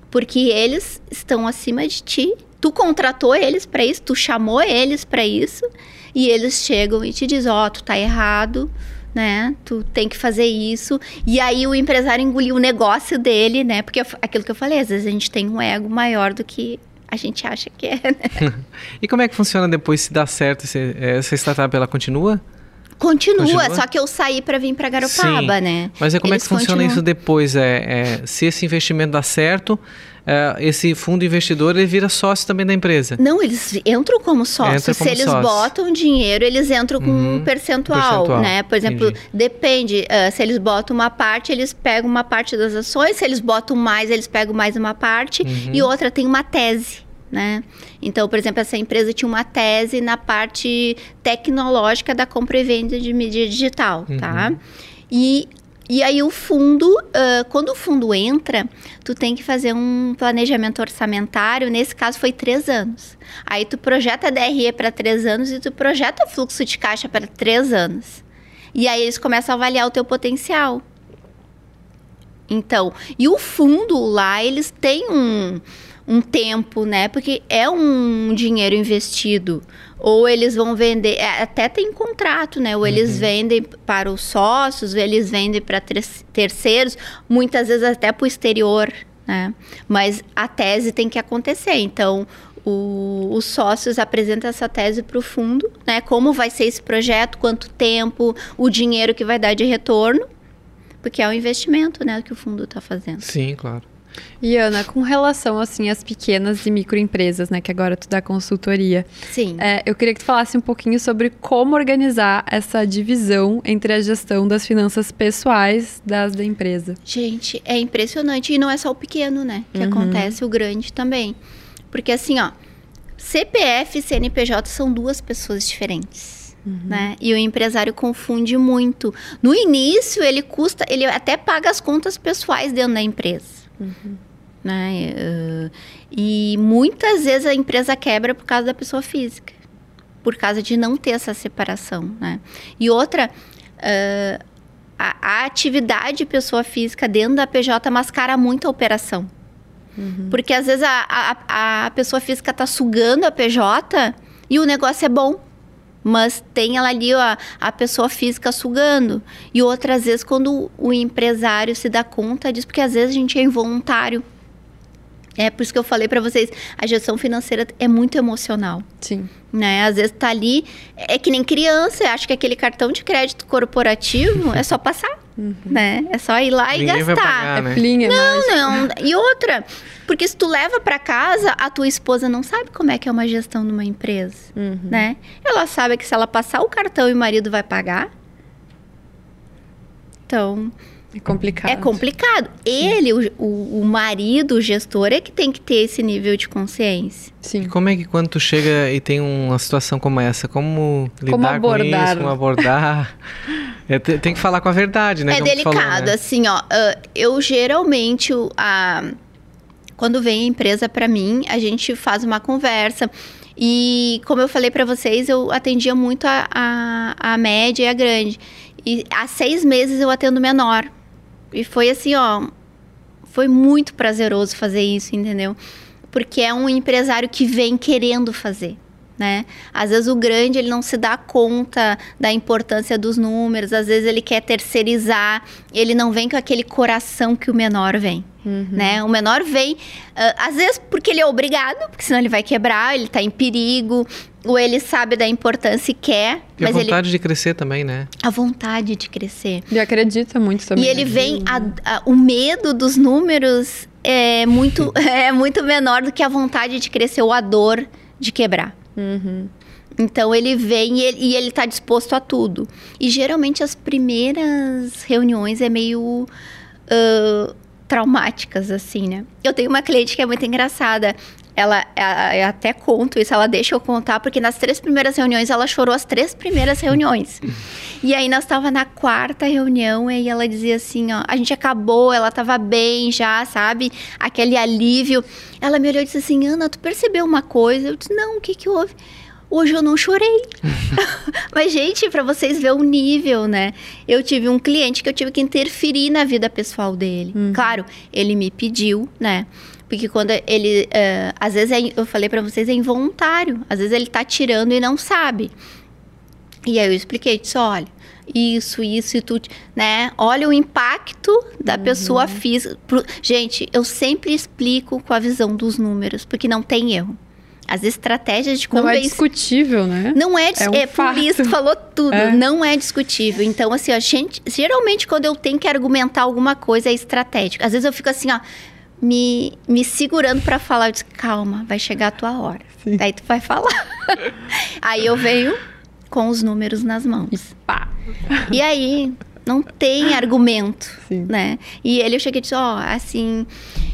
Porque eles estão acima de ti. Tu contratou eles para isso, tu chamou eles para isso, e eles chegam e te dizem: "Ó, tu tá errado". Né? Tu tem que fazer isso. E aí o empresário engoliu o negócio dele, né? Porque eu- aquilo que eu falei, às vezes a gente tem um ego maior do que a gente acha que é, né? *laughs* E como é que funciona depois se dá certo? esse- essa startup ela continua? Continua, Continua? só que eu saí para vir para Garopaba, Sim. né? Mas é como Eles é que funciona continuam. isso depois? É, é, se esse investimento dá certo, esse fundo investidor ele vira sócio também da empresa. Não, eles entram como sócios. Entra como Se eles sócio. botam dinheiro, eles entram com Uhum, um percentual, percentual, né? Por exemplo, entendi. depende. ah, se eles botam uma parte, eles pegam uma parte das ações. Se eles botam mais, eles pegam mais uma parte. Uhum. E outra tem uma tese. Né? Então, por exemplo, essa empresa tinha uma tese na parte tecnológica da compra e venda de mídia digital, tá? Uhum. E, e aí o fundo, ah, quando o fundo entra, tu tem que fazer um planejamento orçamentário, nesse caso foi três anos. Aí tu projeta a DRE para três anos e tu projeta o fluxo de caixa para três anos. E aí eles começam a avaliar o teu potencial. Então, e o fundo lá, eles têm um, um tempo, né? Porque é um dinheiro investido. Ou eles vão vender, é, até tem contrato, né? Ou eles vendem para os sócios, ou eles vendem para ter- terceiros, muitas vezes até para o exterior, né? Mas a tese tem que acontecer. Então, o- os sócios apresentam essa tese para o fundo, né? Como vai ser esse projeto, quanto tempo, o dinheiro que vai dar de retorno. Porque é um investimento, né, que o fundo está fazendo. Sim, claro. E Ana, com relação assim às pequenas e microempresas, né, que agora tu dá consultoria, Sim. é, eu queria que tu falasse um pouquinho sobre como organizar essa divisão entre a gestão das finanças pessoais das da empresa. Gente, é impressionante. E não é só o pequeno, né? Que acontece, o grande também. Porque assim, ó, CPF e CNPJ são duas pessoas diferentes. Né? E o empresário confunde muito. No início, ele custa, ele até paga as contas pessoais dentro da empresa. Né? Eh, E muitas vezes a empresa quebra por causa da pessoa física. Por causa de não ter essa separação. Né? E outra, eh, a, a atividade pessoa física dentro da PJ mascara muito a operação. Porque às vezes a, a, a pessoa física está sugando a PJ e o negócio é bom. Mas tem ela ali ó, a pessoa física sugando. E outras vezes, quando o empresário se dá conta disso, porque às vezes a gente é involuntário. É por isso que eu falei para vocês, a gestão financeira é muito emocional Sim. né? Às vezes tá ali, é que nem criança, acha que aquele cartão de crédito corporativo é só passar, uhum. né? É só ir lá Ninguém e gastar. Pagar, né? É plinha, não, não. E outra, porque se tu leva para casa, a tua esposa não sabe como é que é uma gestão numa empresa, uhum. né? Ela sabe que se ela passar o cartão e o marido vai pagar. Então, é complicado. É complicado. Ele, o, o, o, marido, o gestor, é que tem que ter esse nível de consciência. Sim. E como é que quando tu chega e tem uma situação como essa, como lidar como abordar. com isso, como abordar? é, tem que falar com a verdade, né? É como delicado, falou, né? assim, ó. Uh, eu geralmente, a, quando vem a empresa para mim, a gente faz uma conversa. E como eu falei para vocês, eu atendia muito a, a, a média e a grande. E há seis meses eu atendo menor. E foi assim, ó, foi muito prazeroso fazer isso, entendeu? Porque é um empresário que vem querendo fazer. Né? Às vezes o grande ele não se dá conta da importância dos números, às vezes ele quer terceirizar, ele não vem com aquele coração que o menor vem. Uhum. Né? O menor vem, uh, às vezes porque ele é obrigado, porque senão ele vai quebrar, ele está em perigo, ou ele sabe da importância e quer. E mas a vontade ele... de crescer também, né? A vontade de crescer. E acredita muito também. E ele vem, a, a, o medo dos números é muito, *laughs* é muito menor do que a vontade de crescer ou a dor de quebrar. Uhum. Então ele vem e ele, e ele tá disposto a tudo. E geralmente as primeiras reuniões é meio uh, traumáticas, assim, né? Eu tenho uma cliente que é muito engraçada. Ela, eu até conto isso, ela deixa eu contar, porque nas três primeiras reuniões ela chorou as três primeiras reuniões. *laughs* e aí nós estava na quarta reunião e ela dizia assim, ó, a gente acabou, ela estava bem já, sabe? Aquele alívio. Ela me olhou e disse assim, Ana, tu percebeu uma coisa? Eu disse, não, o que que houve? Hoje eu não chorei. *laughs* Mas, gente, para vocês verem o nível, né? Eu tive um cliente que eu tive que interferir na vida pessoal dele. Uhum. Claro, ele me pediu, né? Porque quando ele. Uh, às vezes, é, eu falei para vocês, é involuntário. Às vezes ele tá tirando e não sabe. E aí eu expliquei, disse, olha, isso, isso e tudo, né? Olha o impacto da uhum. pessoa física. Gente, eu sempre explico com a visão dos números, porque não tem erro. As estratégias de convencimento. Não é discutível, né? Não é, é, um é por isso falou tudo. É. Não é discutível. Então, assim, a gente. Geralmente, quando eu tenho que argumentar alguma coisa, é estratégico. Às vezes eu fico assim, ó me, me segurando para falar. Eu disse, calma, vai chegar a tua hora. Sim. Daí tu vai falar. *laughs* aí eu venho com os números nas mãos. E, pá. e aí, não tem argumento, Sim. né? E ele, eu cheguei e disse, ó, oh, assim...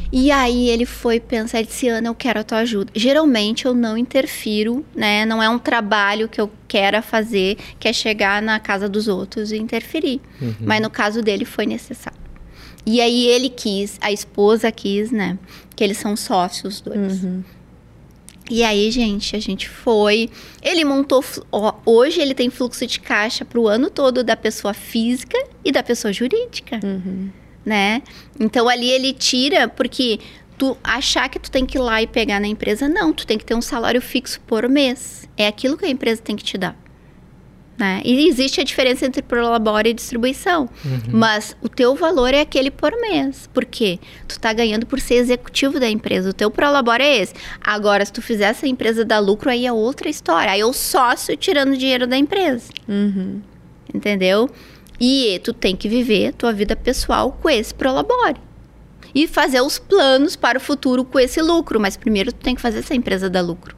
E aí ele foi pensar, ele disse, Ana, eu quero a tua ajuda. Geralmente eu não interfiro, né? Não é um trabalho que eu quero fazer, que é chegar na casa dos outros e interferir. Uhum. Mas no caso dele foi necessário. E aí ele quis, a esposa quis, né? Que eles são sócios dois. Uhum. E aí, gente, a gente foi. Ele montou. Ó, hoje ele tem fluxo de caixa para o ano todo da pessoa física e da pessoa jurídica. Uhum. Né? Então ali ele tira, porque tu achar que tu tem que ir lá e pegar na empresa, não, tu tem que ter um salário fixo por mês. É aquilo que a empresa tem que te dar. Né? E existe a diferença entre prolabore e distribuição. Uhum. Mas o teu valor é aquele por mês. Por quê? Tu está ganhando por ser executivo da empresa. O teu prolabore é esse. Agora, se tu fizer essa empresa dar lucro, aí é outra história. Aí é o sócio tirando dinheiro da empresa. Uhum. Entendeu? E tu tem que viver tua vida pessoal com esse prolabore. E fazer os planos para o futuro com esse lucro. Mas primeiro tu tem que fazer essa empresa dar lucro.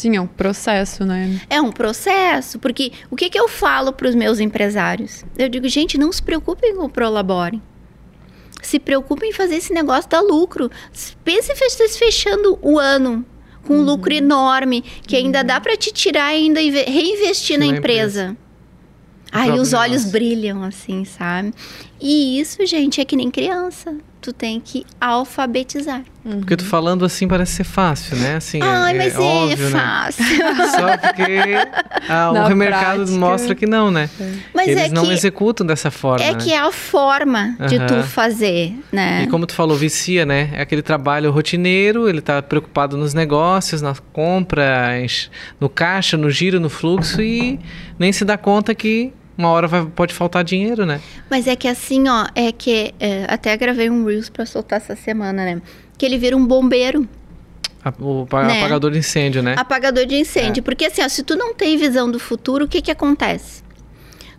Sim, é um processo, né? É um processo, porque o que, que eu falo para os meus empresários? Eu digo, gente, não se preocupem com o Prolabore. Se preocupem em fazer esse negócio dar lucro. Pense em fechando o ano com um uhum. lucro enorme, que uhum. ainda dá para te tirar e ainda reinvestir na, na empresa. empresa. Aí os olhos brilham, assim, sabe? E isso, gente, é que nem criança tu tem que alfabetizar. Uhum. Porque tu falando assim parece ser fácil, né? Assim, Ai, é, mas é, é óbvio, né? fácil. Né? *laughs* Só porque ah, o mercado prática. mostra que não, né? Mas Eles é não que, executam dessa forma. É né? que é a forma de uhum. tu fazer, né? E como tu falou, vicia, né? É aquele trabalho rotineiro, ele tá preocupado nos negócios, na compra, no caixa, no giro, no fluxo e nem se dá conta que uma hora vai, pode faltar dinheiro, né? Mas é que assim, ó, é que é, até gravei um Reels pra soltar essa semana, né? Que ele vira um bombeiro. O né? apagador de incêndio, né? Apagador de incêndio. É. Porque assim, ó, se tu não tem visão do futuro, o que que acontece?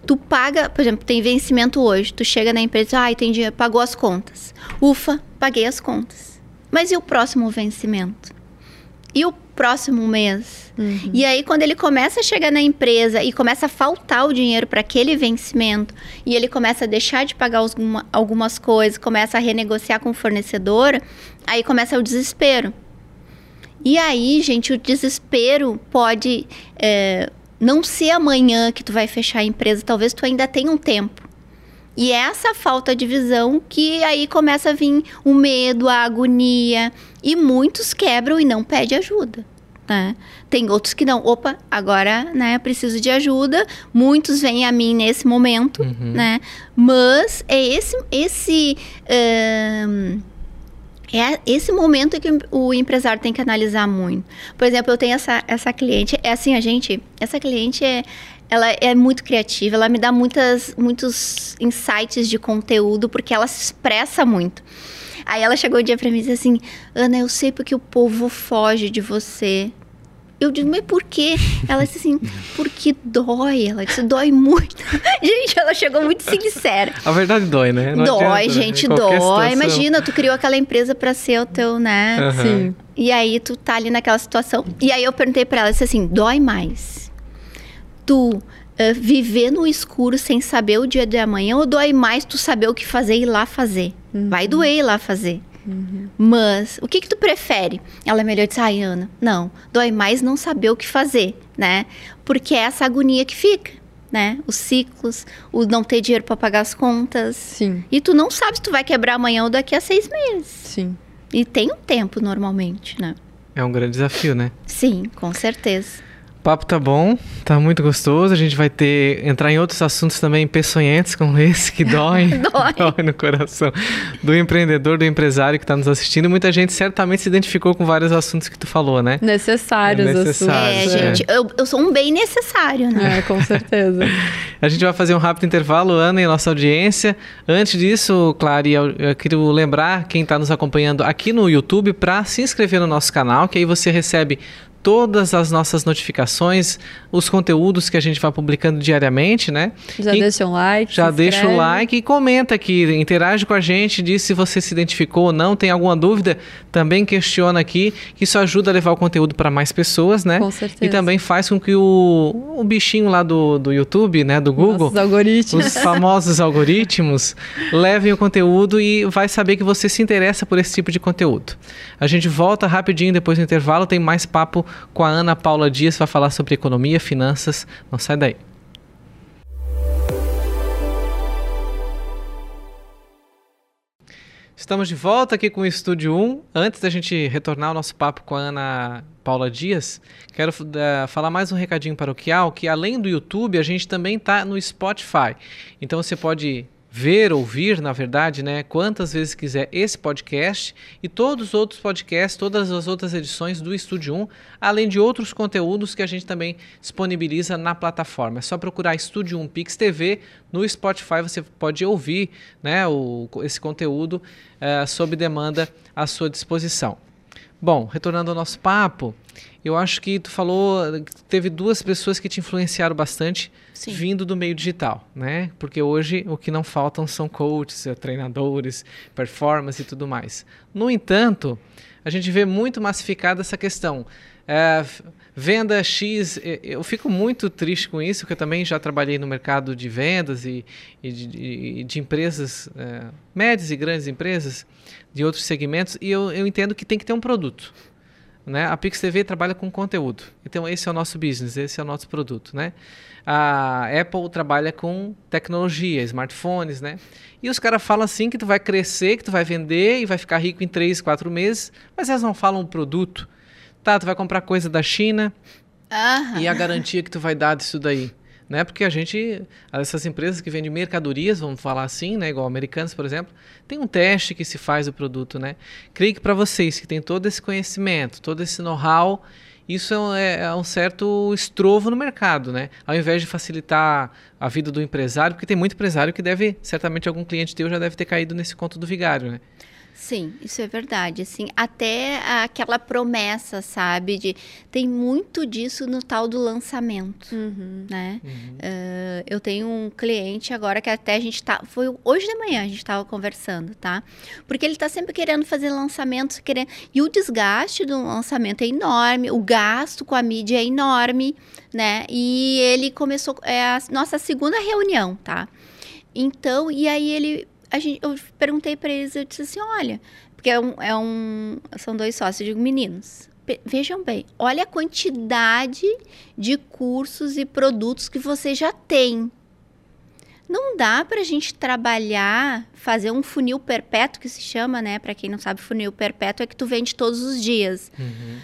Tu paga, por exemplo, tem vencimento hoje, tu chega na empresa, ah, tem dinheiro, pagou as contas. Ufa, paguei as contas. Mas e o próximo vencimento? E o próximo mês? Uhum. E aí, quando ele começa a chegar na empresa e começa a faltar o dinheiro para aquele vencimento, e ele começa a deixar de pagar alguma, algumas coisas, começa a renegociar com o fornecedor, aí começa o desespero. E aí, gente, o desespero pode é, não ser amanhã que tu vai fechar a empresa, talvez tu ainda tenha um tempo. E é essa falta de visão que aí começa a vir o medo, a agonia, e muitos quebram e não pedem ajuda. Né? Tem outros que não, opa, agora né, preciso de ajuda. Muitos vêm a mim nesse momento, uhum. né? Mas é esse, esse um, é esse momento que o empresário tem que analisar muito. Por exemplo, eu tenho essa, essa cliente, é assim, a gente, essa cliente é, ela é muito criativa, ela me dá muitas, muitos insights de conteúdo, porque ela se expressa muito. Aí ela chegou um dia pra mim e disse assim, Ana, eu sei porque o povo foge de você. Eu digo, mas por quê? Ela disse assim, porque dói. Ela disse, dói muito. *laughs* gente, ela chegou muito sincera. A verdade dói, né? Não dói, adianta, né? gente, dói. Situação. Imagina, tu criou aquela empresa para ser o teu, né? Uhum. Sim. E aí tu tá ali naquela situação. E aí eu perguntei para ela, disse assim, dói mais. Tu uh, viver no escuro sem saber o dia de amanhã ou dói mais tu saber o que fazer e ir lá fazer? Uhum. Vai doer ir lá fazer. Uhum. Mas, o que que tu prefere? Ela é melhor de ai, Ana, não. Dói mais não saber o que fazer, né? Porque é essa agonia que fica, né? Os ciclos, o não ter dinheiro para pagar as contas. Sim. E tu não sabe se tu vai quebrar amanhã ou daqui a seis meses. Sim. E tem um tempo, normalmente, né? É um grande desafio, né? Sim, com certeza. O papo tá bom, tá muito gostoso. A gente vai ter entrar em outros assuntos também peçonhentos como esse que dói, *laughs* *laughs* dói. dói no coração do empreendedor, do empresário que está nos assistindo. Muita gente certamente se identificou com vários assuntos que tu falou, né? Necessários, é necessário, É, gente, eu, eu sou um bem necessário, né? É, com certeza. *laughs* a gente vai fazer um rápido intervalo, Ana, e nossa audiência. Antes disso, Clary, eu, eu queria lembrar quem está nos acompanhando aqui no YouTube para se inscrever no nosso canal, que aí você recebe todas as nossas notificações, os conteúdos que a gente vai publicando diariamente, né? Já e deixa um like. Já deixa o like e comenta aqui, interage com a gente, diz se você se identificou ou não, tem alguma dúvida, também questiona aqui, que isso ajuda a levar o conteúdo para mais pessoas, né? Com certeza. E também faz com que o, o bichinho lá do, do YouTube, né, do Google, os algoritmos, os famosos algoritmos, levem o conteúdo e vai saber que você se interessa por esse tipo de conteúdo. A gente volta rapidinho depois do intervalo, tem mais papo com a Ana Paula Dias, vai falar sobre economia, finanças. Não sai daí. Estamos de volta aqui com o Estúdio 1. Antes da gente retornar ao nosso papo com a Ana Paula Dias, quero uh, falar mais um recadinho paroquial, que além do YouTube, a gente também está no Spotify. Então você pode ver, ouvir, na verdade, né, quantas vezes quiser esse podcast e todos os outros podcasts, todas as outras edições do Estúdio 1, além de outros conteúdos que a gente também disponibiliza na plataforma. É só procurar Estúdio 1 Pix TV no Spotify, você pode ouvir né, o, esse conteúdo é, sob demanda à sua disposição. Bom, retornando ao nosso papo, eu acho que tu falou que teve duas pessoas que te influenciaram bastante Sim. vindo do meio digital, né? Porque hoje o que não faltam são coaches, treinadores, performance e tudo mais. No entanto, a gente vê muito massificada essa questão. É, venda X, eu fico muito triste com isso, porque eu também já trabalhei no mercado de vendas e, e de, de, empresas, é, médias e grandes empresas, de outros segmentos, e eu, eu entendo que tem que ter um produto. Né? A Pix TV trabalha com conteúdo. Então esse é o nosso business, esse é o nosso produto, né? A Apple trabalha com tecnologia, smartphones, né? E os caras falam assim que tu vai crescer, que tu vai vender e vai ficar rico em 3, 4 meses, mas eles não falam produto. Tá, tu vai comprar coisa da China e a garantia que tu vai dar disso daí né? Porque a gente, essas empresas que vendem mercadorias, vamos falar assim, né? Igual americanos, por exemplo, tem um teste que se faz do produto, né? Creio que para vocês que têm todo esse conhecimento, todo esse know-how, isso é, é, um certo estrovo no mercado, né? Ao invés de facilitar a vida do empresário, porque tem muito empresário que deve, certamente algum cliente teu já deve ter caído nesse conto do vigário, né? Sim, isso é verdade. Assim, até aquela promessa, sabe? De tem muito disso no tal do lançamento, Uhum. né? Uh, eu tenho um cliente agora que até a gente tá. Foi hoje de manhã a gente estava conversando, tá? Porque ele tá sempre querendo fazer lançamentos, querendo. E o desgaste do lançamento é enorme, o gasto com a mídia é enorme, né? E ele começou. É a nossa segunda reunião, tá? Então, e aí ele a gente, eu perguntei para eles, eu disse assim, olha, porque é um, é um são dois sócios, eu digo, meninos, vejam bem, olha a quantidade de cursos e produtos que você já tem. Não dá para a gente trabalhar, fazer um funil perpétuo que se chama, né? Para quem não sabe, funil perpétuo é que tu vende todos os dias. Uhum.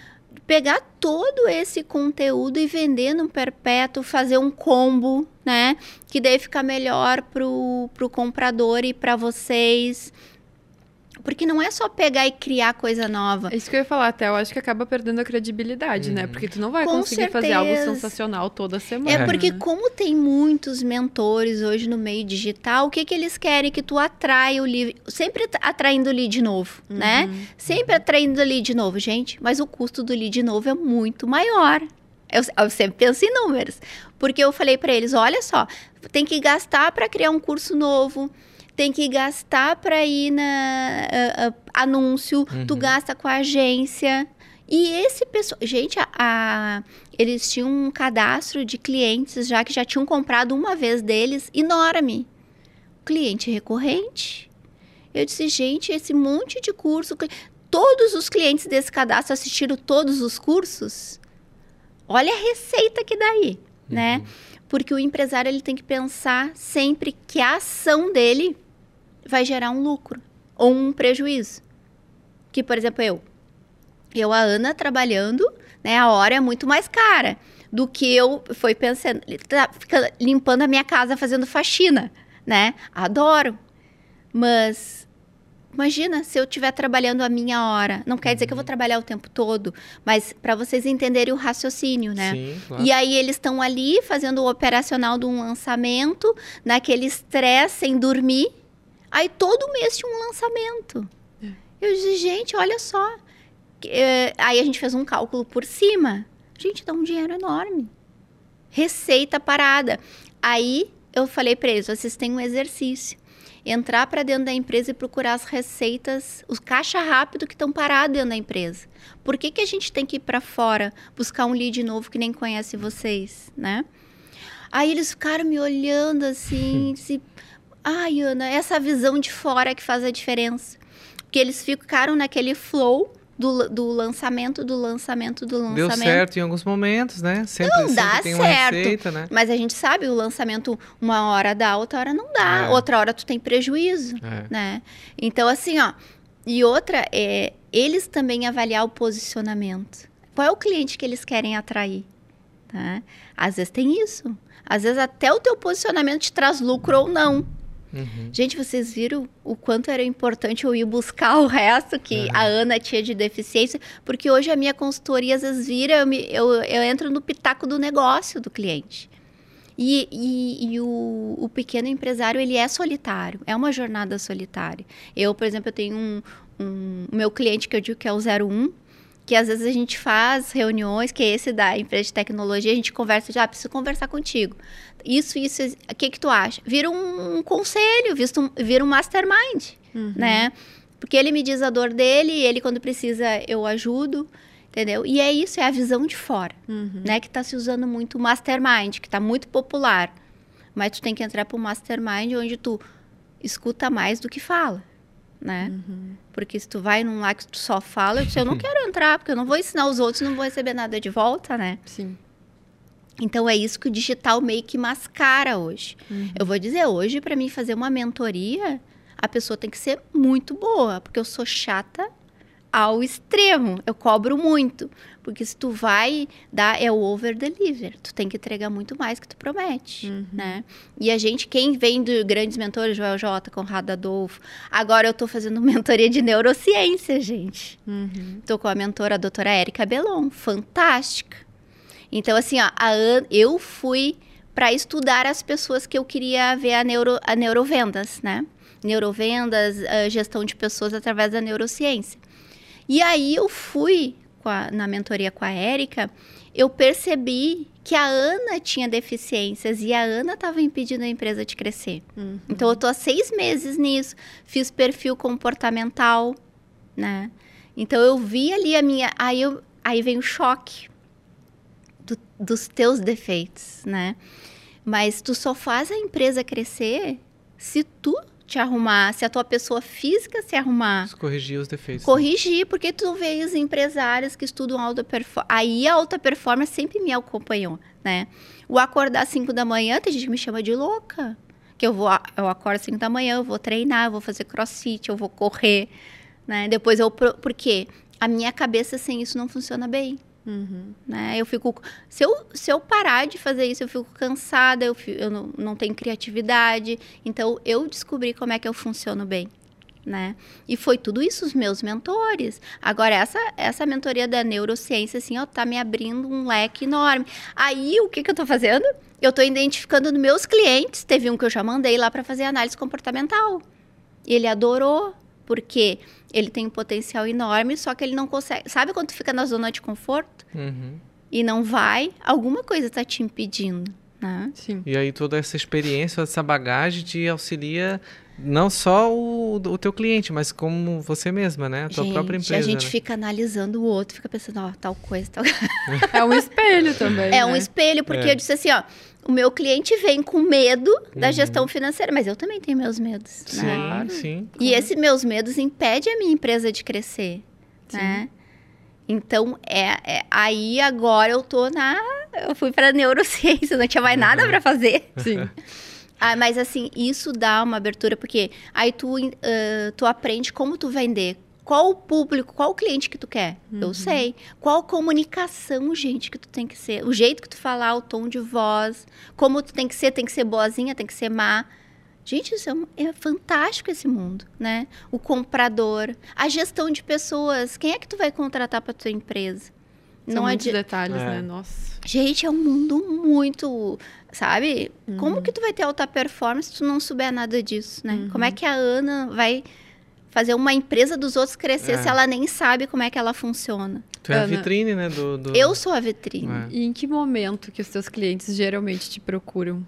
Pegar todo esse conteúdo e vender no perpétuo, fazer um combo, né? Que daí fica melhor pro, pro comprador e para vocês. Porque não é só pegar e criar coisa nova. É isso que eu ia falar, até eu acho que acaba perdendo a credibilidade, né? Uhum. Porque tu não vai Com conseguir fazer algo certeza. sensacional toda semana. É porque né? como tem muitos mentores hoje no meio digital, o que que eles querem que tu atraia o lead, sempre at- atraindo lead novo, né? Sempre atraindo lead novo, gente, mas o custo do lead novo é muito maior. Eu, eu sempre penso em números, porque eu falei para eles, olha só, tem que gastar para criar um curso novo, tem que gastar para ir na ah, ah, anúncio, tu Uhum. gasta com a agência. E esse pessoal, gente, a- a, eles tinham um cadastro de clientes já que já tinham comprado uma vez deles enorme. Cliente recorrente. Eu disse, gente, esse monte de curso, todos os clientes desse cadastro assistiram todos os cursos. Olha a receita que daí, né? Porque o empresário ele tem que pensar sempre que a ação dele vai gerar um lucro ou um prejuízo. Que, por exemplo, eu, eu, a Ana, trabalhando, né, a hora é muito mais cara do que eu foi pensando, tá, fica limpando a minha casa, fazendo faxina, né? Adoro. Mas imagina se eu estiver trabalhando a minha hora. Não quer dizer que eu vou trabalhar o tempo todo, mas para vocês entenderem o raciocínio, né? Sim, claro. E aí eles estão ali fazendo o operacional de um lançamento, naquele estresse, sem dormir. Aí todo mês tinha um lançamento. Eu disse, gente, olha só. Eh, Aí a gente fez um cálculo por cima. Gente, dá um dinheiro enorme. Receita parada. Aí eu falei para eles, vocês têm um exercício. Entrar para dentro da empresa e procurar as receitas, os caixa rápido que estão parados dentro da empresa. Por que, que a gente tem que ir para fora buscar um lead novo que nem conhece vocês, né? Aí eles ficaram me olhando assim, disse, ai Ana, essa visão de fora que faz a diferença. Porque eles ficaram naquele flow do, do lançamento, do lançamento, do lançamento. Deu certo em alguns momentos, né? Sempre, Não dá sempre certo. receita, né? Mas a gente sabe, o lançamento uma hora dá, outra hora não dá. É. Outra hora tu tem prejuízo, É. né? Então, assim, ó. E outra, é eles também avaliar o posicionamento. Qual é o cliente que eles querem atrair? Tá? Às vezes tem isso. Às vezes até o teu posicionamento te traz lucro ou não. Uhum. Gente, vocês viram o quanto era importante eu ir buscar o resto que Uhum. a Ana tinha de deficiência? Porque hoje a minha consultoria às vezes vira, eu, me- eu, eu entro no pitaco do negócio do cliente. E, e- e o, o pequeno empresário, ele é solitário, é uma jornada solitária. Eu, por exemplo, eu tenho um, um meu cliente que eu digo que é o 01, que às vezes a gente faz reuniões, que é esse da empresa de tecnologia, a gente conversa, já ah, preciso conversar contigo. Isso, isso, o que que tu acha? Vira um, um conselho, visto um- vira um mastermind, né? Porque ele me diz a dor dele, ele quando precisa eu ajudo, entendeu? E é isso, é a visão de fora, Uhum. né? Que tá se usando muito o mastermind, que tá muito popular. Mas tu tem que entrar pro mastermind onde tu escuta mais do que fala, né? Porque se tu vai num lá que tu só fala, eu, disse, eu não *laughs* quero entrar, porque eu não vou ensinar os outros, não vou receber nada de volta, né? Sim. Então é isso que o digital meio que mascara hoje. Eu vou dizer, hoje, para mim fazer uma mentoria, a pessoa tem que ser muito boa, porque eu sou chata ao extremo. Eu cobro muito. Porque se tu vai dar, é o over deliver. Tu tem que entregar muito mais que tu promete, né? E a gente, quem vem de grandes mentores, Joel J, Conrado Adolfo, agora eu tô fazendo *laughs* mentoria de neurociência, gente. Uhum. Tô com a mentora a doutora Érica Belon, fantástica. Então, assim, ó, a An- eu fui para estudar as pessoas que eu queria ver a, neuro, a neurovendas, né? Neurovendas, uh, gestão de pessoas através da neurociência. E aí eu fui a, na mentoria com a Érica, eu percebi que a Ana tinha deficiências e a Ana estava impedindo a empresa de crescer. Uhum. Então eu tô há seis meses nisso, fiz perfil comportamental, né? Então eu vi ali a minha, aí eu, aí vem o choque do, dos teus defeitos, né? Mas tu só faz a empresa crescer se tu te arrumar, se a tua pessoa física se arrumar. Corrigir os defeitos. Né? Corrigir, né? porque tu vê os empresários que estudam alta performance. Aí a alta performance sempre me acompanhou, né? O acordar às 5 da manhã, tem gente que me chama de louca. Que eu vou, eu acordo às 5 da manhã, eu vou treinar, eu vou fazer crossfit, eu vou correr, né? Depois eu. Por quê? A minha cabeça sem isso não funciona bem. Uhum. Né? Eu fico. Se eu, se eu parar de fazer isso, eu fico cansada, eu, fico, eu não, não tenho criatividade. Então, eu descobri como é que eu funciono bem. Né? E foi tudo isso os meus mentores. Agora, essa, essa mentoria da neurociência, assim, ó, tá me abrindo um leque enorme. Aí, o que, que eu tô fazendo? Eu tô identificando nos meus clientes, teve um que eu já mandei lá para fazer análise comportamental. Ele adorou, porque ele tem um potencial enorme, só que ele não consegue. Sabe quando tu fica na zona de conforto? Uhum. E não vai? Alguma coisa está te impedindo. Né? Sim. E aí toda essa experiência, essa bagagem te auxilia não só o, o teu cliente, mas como você mesma, né? A tua gente, própria empresa. A gente né? fica analisando o outro, fica pensando, ó, tal coisa, tal *laughs* É um espelho também. É né? um espelho, porque é. eu disse assim, ó, o meu cliente vem com medo da uhum. gestão financeira, mas eu também tenho meus medos. Sim, né? sim. E esses meus medos impedem a minha empresa de crescer, sim. né? Então, é, é, aí agora eu tô na. Eu fui para neurociência, não tinha mais nada para fazer. *laughs* Sim. *laughs* ah, mas assim, isso dá uma abertura, porque aí tu, uh, tu aprende como tu vender, qual o público, qual o cliente que tu quer? Uhum. Eu sei. Qual comunicação, gente, que tu tem que ser? O jeito que tu falar, o tom de voz, como tu tem que ser, tem que ser boazinha, tem que ser má. Gente, isso é, é fantástico esse mundo, né? O comprador, a gestão de pessoas. Quem é que tu vai contratar para tua empresa? São Não muitos detalhes, é. né? Nossa. Gente, é um mundo muito, sabe? Uhum. Como que tu vai ter alta performance se tu não souber nada disso, né? Uhum. Como é que a Ana vai fazer uma empresa dos outros crescer é. se ela nem sabe como é que ela funciona. Tu é Ana, a vitrine, né? Do, do... Eu sou a vitrine. É. E em que momento que os teus clientes geralmente te procuram?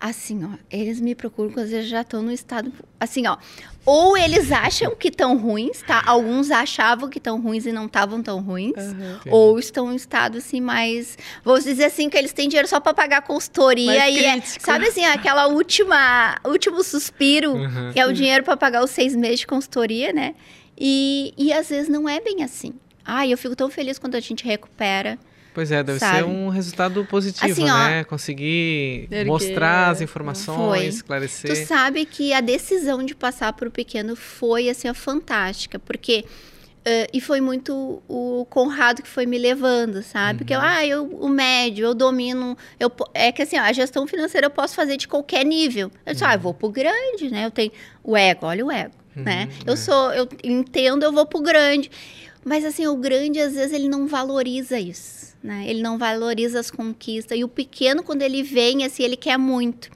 Assim, ó, eles me procuram quando eles já estão no estado. Assim, ó. Ou eles acham que estão ruins, tá? Alguns achavam que estão ruins e não estavam tão ruins. Uhum. Ou estão em estado assim mais. Vou dizer assim, que eles têm dinheiro só para pagar consultoria. Mais e é, sabe assim, aquela última. último suspiro, uhum. que é o dinheiro para pagar os seis meses de consultoria, né? E, e às vezes não é bem assim. Ai, eu fico tão feliz quando a gente recupera. Pois é, deve sabe? ser um resultado positivo, assim, né? Ó, Conseguir mostrar as informações, foi. esclarecer. Tu sabe que a decisão de passar para o pequeno foi assim, ó, fantástica, porque Uh, e foi muito o Conrado que foi me levando, sabe? Uhum. Porque eu, ah, eu, o médio, eu domino. Eu, é que assim, ó, a gestão financeira eu posso fazer de qualquer nível. Eu disse, uhum. ah, eu vou pro grande, né? Eu tenho o ego, olha o ego, uhum, né? Eu é. sou, eu entendo, eu vou pro grande. Mas assim, o grande, às vezes, ele não valoriza isso né? Ele não valoriza as conquistas. E o pequeno, quando ele vem, assim, ele quer muito.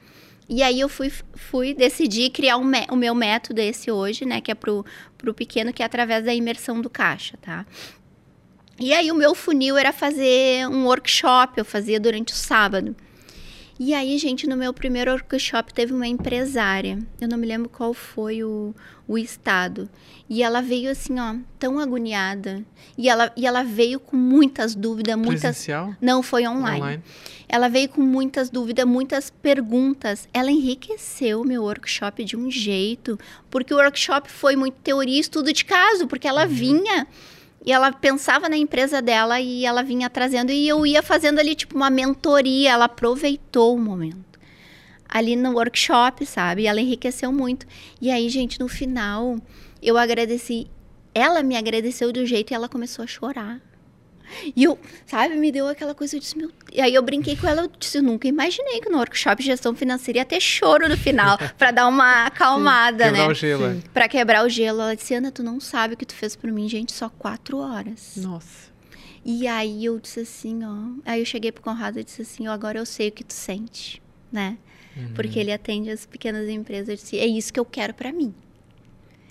E aí eu fui, fui decidir criar um, o meu método esse hoje, né? Que é pro, pro pequeno, que é através da imersão do caixa, tá? E aí o meu funil era fazer um workshop, eu fazia durante o sábado. E aí, gente, no meu primeiro workshop teve uma empresária, eu não me lembro qual foi o, o estado. E ela veio assim, ó, tão agoniada. E ela, e ela veio com muitas dúvidas, muitas. Presencial? Não, foi online. online. Ela veio com muitas dúvidas, muitas perguntas. Ela enriqueceu o meu workshop de um jeito, porque o workshop foi muito teoria e estudo de caso, porque ela uhum. vinha e ela pensava na empresa dela e ela vinha trazendo e eu ia fazendo ali tipo uma mentoria, ela aproveitou o momento. Ali no workshop, sabe? Ela enriqueceu muito. E aí, gente, no final, eu agradeci. Ela me agradeceu de um jeito e ela começou a chorar. E eu, sabe, me deu aquela coisa, eu disse, meu... E aí eu brinquei com ela, eu disse, eu nunca imaginei que no workshop de gestão financeira ia ter choro no final, *laughs* para dar uma acalmada, Sim, né? Quebrar o gelo. É. Pra quebrar o gelo. Ela disse, Ana, tu não sabe o que tu fez por mim, gente, só quatro horas. Nossa. E aí eu disse assim, ó. Aí eu cheguei pro Conrado e disse assim, ó, agora eu sei o que tu sente. né? Uhum. Porque ele atende as pequenas empresas. Eu disse, é isso que eu quero para mim.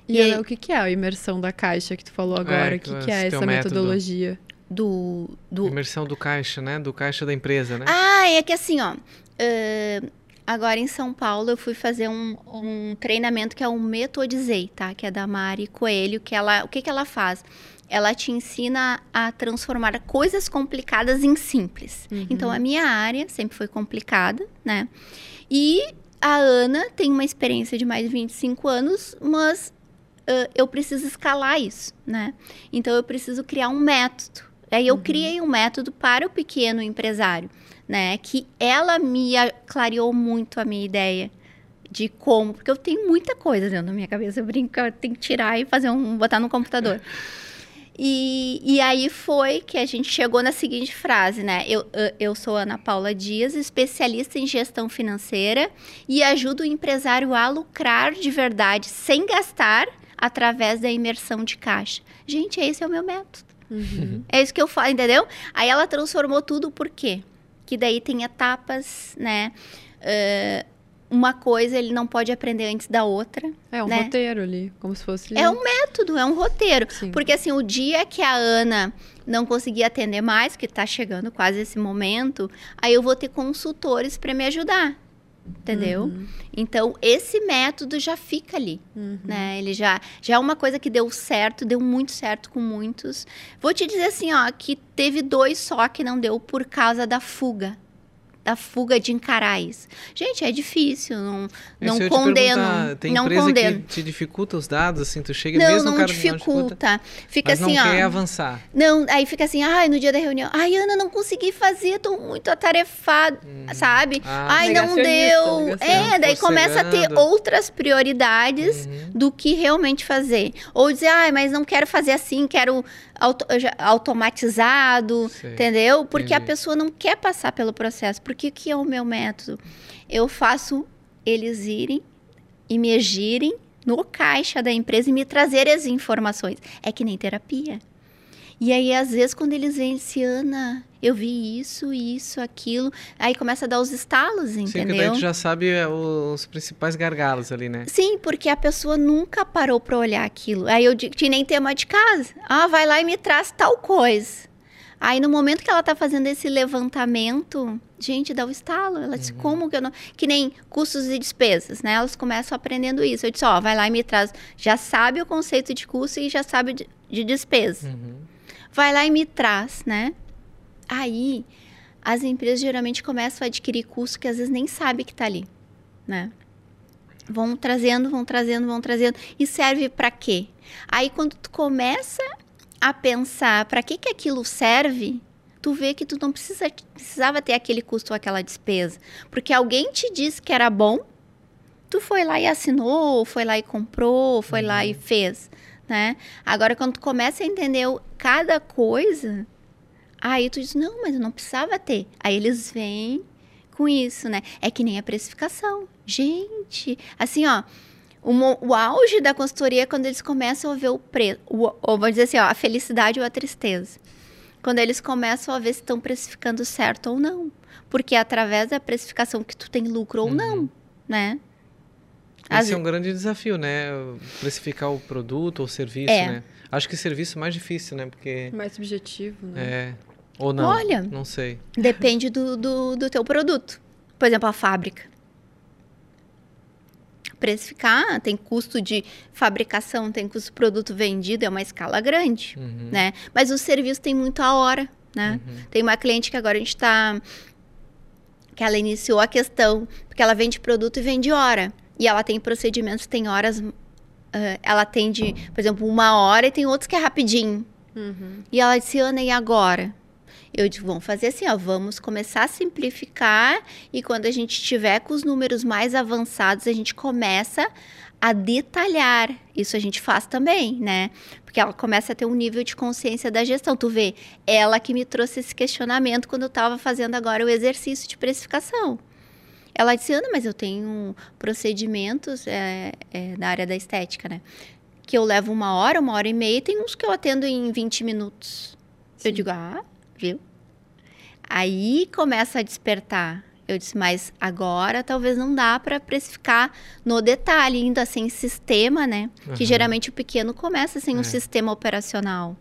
E, E aí- o que, que é a imersão da caixa que tu falou agora? É, o que, que que é esse teu essa método. metodologia? Do, do, Imersão do caixa, né? Do caixa da empresa, né? Ah, é que assim, ó. ãh, agora em São Paulo eu fui fazer um, um treinamento que é o Metodizei, tá? Que é da Mari Coelho, que ela. O que, que ela faz? Ela te ensina a transformar coisas complicadas em simples. Então a minha área sempre foi complicada, né? E a Ana tem uma experiência de mais de 25 anos, mas ãh, eu preciso escalar isso, né? Então eu preciso criar um método. Aí eu criei um método para o pequeno empresário, né? Que ela me clareou muito a minha ideia de como, porque eu tenho muita coisa dentro da minha cabeça, eu brinco, eu tenho que tirar e fazer um, botar no computador. E, e aí foi que a gente chegou na seguinte frase, né? Eu- eu sou Ana Paula Dias, especialista em gestão financeira e ajudo o empresário a lucrar de verdade sem gastar através da imersão de caixa. Gente, esse é o meu método. É isso que eu falo, entendeu? Aí ela transformou tudo por quê? Que daí tem etapas, né? Eh, uma coisa ele não pode aprender antes da outra. É um Né? roteiro ali, como se fosse. É um método, é um roteiro. Sim. Porque assim, o dia que a Ana não conseguir atender mais, que tá chegando quase esse momento, aí eu vou ter consultores para me ajudar. Entendeu? Uhum. Então, esse método já fica ali, né? Ele já, já é uma coisa que deu certo, deu muito certo com muitos. Vou te dizer assim, ó, que teve dois só que não deu por causa da fuga. Da fuga de encarar isso. Gente, é difícil, não, não eu ia te condeno. Tem não condeno. que te dificulta os dados, assim, tu chega Não, mesmo não, cara dificulta. Fica mas assim, não ó. quer avançar. Não, aí fica assim, ai, no dia da reunião, ai, Ana, não consegui fazer, tô muito atarefado, sabe? Ah, ai, não deu. É, daí começa a ter outras prioridades Uhum. do que realmente fazer. Ou dizer, ai, mas não quero fazer assim, quero auto- automatizado, Sei, entendeu? Porque a entendi. pessoa não quer passar pelo processo. Porque o que é o meu método? Eu faço eles irem, imergirem no caixa da empresa e me trazer as informações. É que nem terapia. E aí, às vezes, quando eles vêm, se Ana, eu vi isso, isso, aquilo, aí começa a dar os estalos, Sim, que daí entendeu? tu já sabe é, os principais gargalos ali, né? Sim, porque a pessoa nunca parou para olhar aquilo. Aí eu digo, que nem tema de casa. Ah, vai lá e me traz tal coisa. Aí no momento que ela tá fazendo esse levantamento, gente, dá o estalo. Ela disse, como que eu não. Que nem custos e despesas, né? Elas começam aprendendo isso. Eu disse, ó, vai lá e me traz. Já sabe o conceito de custo e já sabe de, de despesa. Uhum. Vai lá e me traz, né? Aí as empresas geralmente começam a adquirir custo que às vezes nem sabe que tá ali, né? Vão trazendo, vão trazendo, vão trazendo. E serve para quê? Aí quando tu começa a pensar para que que aquilo serve, tu vê que tu não precisa, precisava ter aquele custo ou aquela despesa, porque alguém te disse que era bom, tu foi lá e assinou, foi lá e comprou, foi lá e fez, né? Agora quando tu começa a entender cada coisa, aí tu diz, não, mas eu não precisava ter. Aí eles vêm com isso, né? É que nem a precificação. Gente, assim, ó, o, o auge da consultoria é quando eles começam a ver o preço, ou vou dizer assim, ó, a felicidade ou a tristeza. Quando eles começam a ver se estão precificando certo ou não. Porque é através da precificação que tu tem lucro ou não, né? Esse é ve- um grande desafio, né? Precificar o produto ou serviço, É. né? Acho que serviço é mais difícil, né? Porque Mais subjetivo, né? é... Ou não, Olha. não sei. Depende do, do, do teu produto. Por exemplo, a fábrica. Precificar tem custo de fabricação, tem custo de produto vendido, é uma escala grande, Uhum. né? Mas o serviço tem muito a hora, né? Tem uma cliente que agora a gente está... Que ela iniciou a questão, porque ela vende produto e vende hora. E ela tem procedimentos, tem horas... ela atende, por exemplo, uma hora e tem outros que é rapidinho. Uhum. E ela disse, Ana, e agora? Eu digo, vamos fazer assim, ó, vamos começar a simplificar e quando a gente tiver com os números mais avançados, a gente começa a detalhar. Isso a gente faz também, né? Porque ela começa a ter um nível de consciência da gestão. Tu vê, ela que me trouxe esse questionamento quando eu estava fazendo agora o exercício de precificação. Ela disse, Ana, mas eu tenho procedimentos é, é, na área da estética, né? Que eu levo uma hora, uma hora e meia, e tem uns que eu atendo em 20 minutos. Eu Sim. digo, ah, viu? Aí começa a despertar. Eu disse, mas agora talvez não dá para precificar no detalhe, ainda sem sistema, né? Uhum. Que geralmente o pequeno começa sem é. um sistema operacional.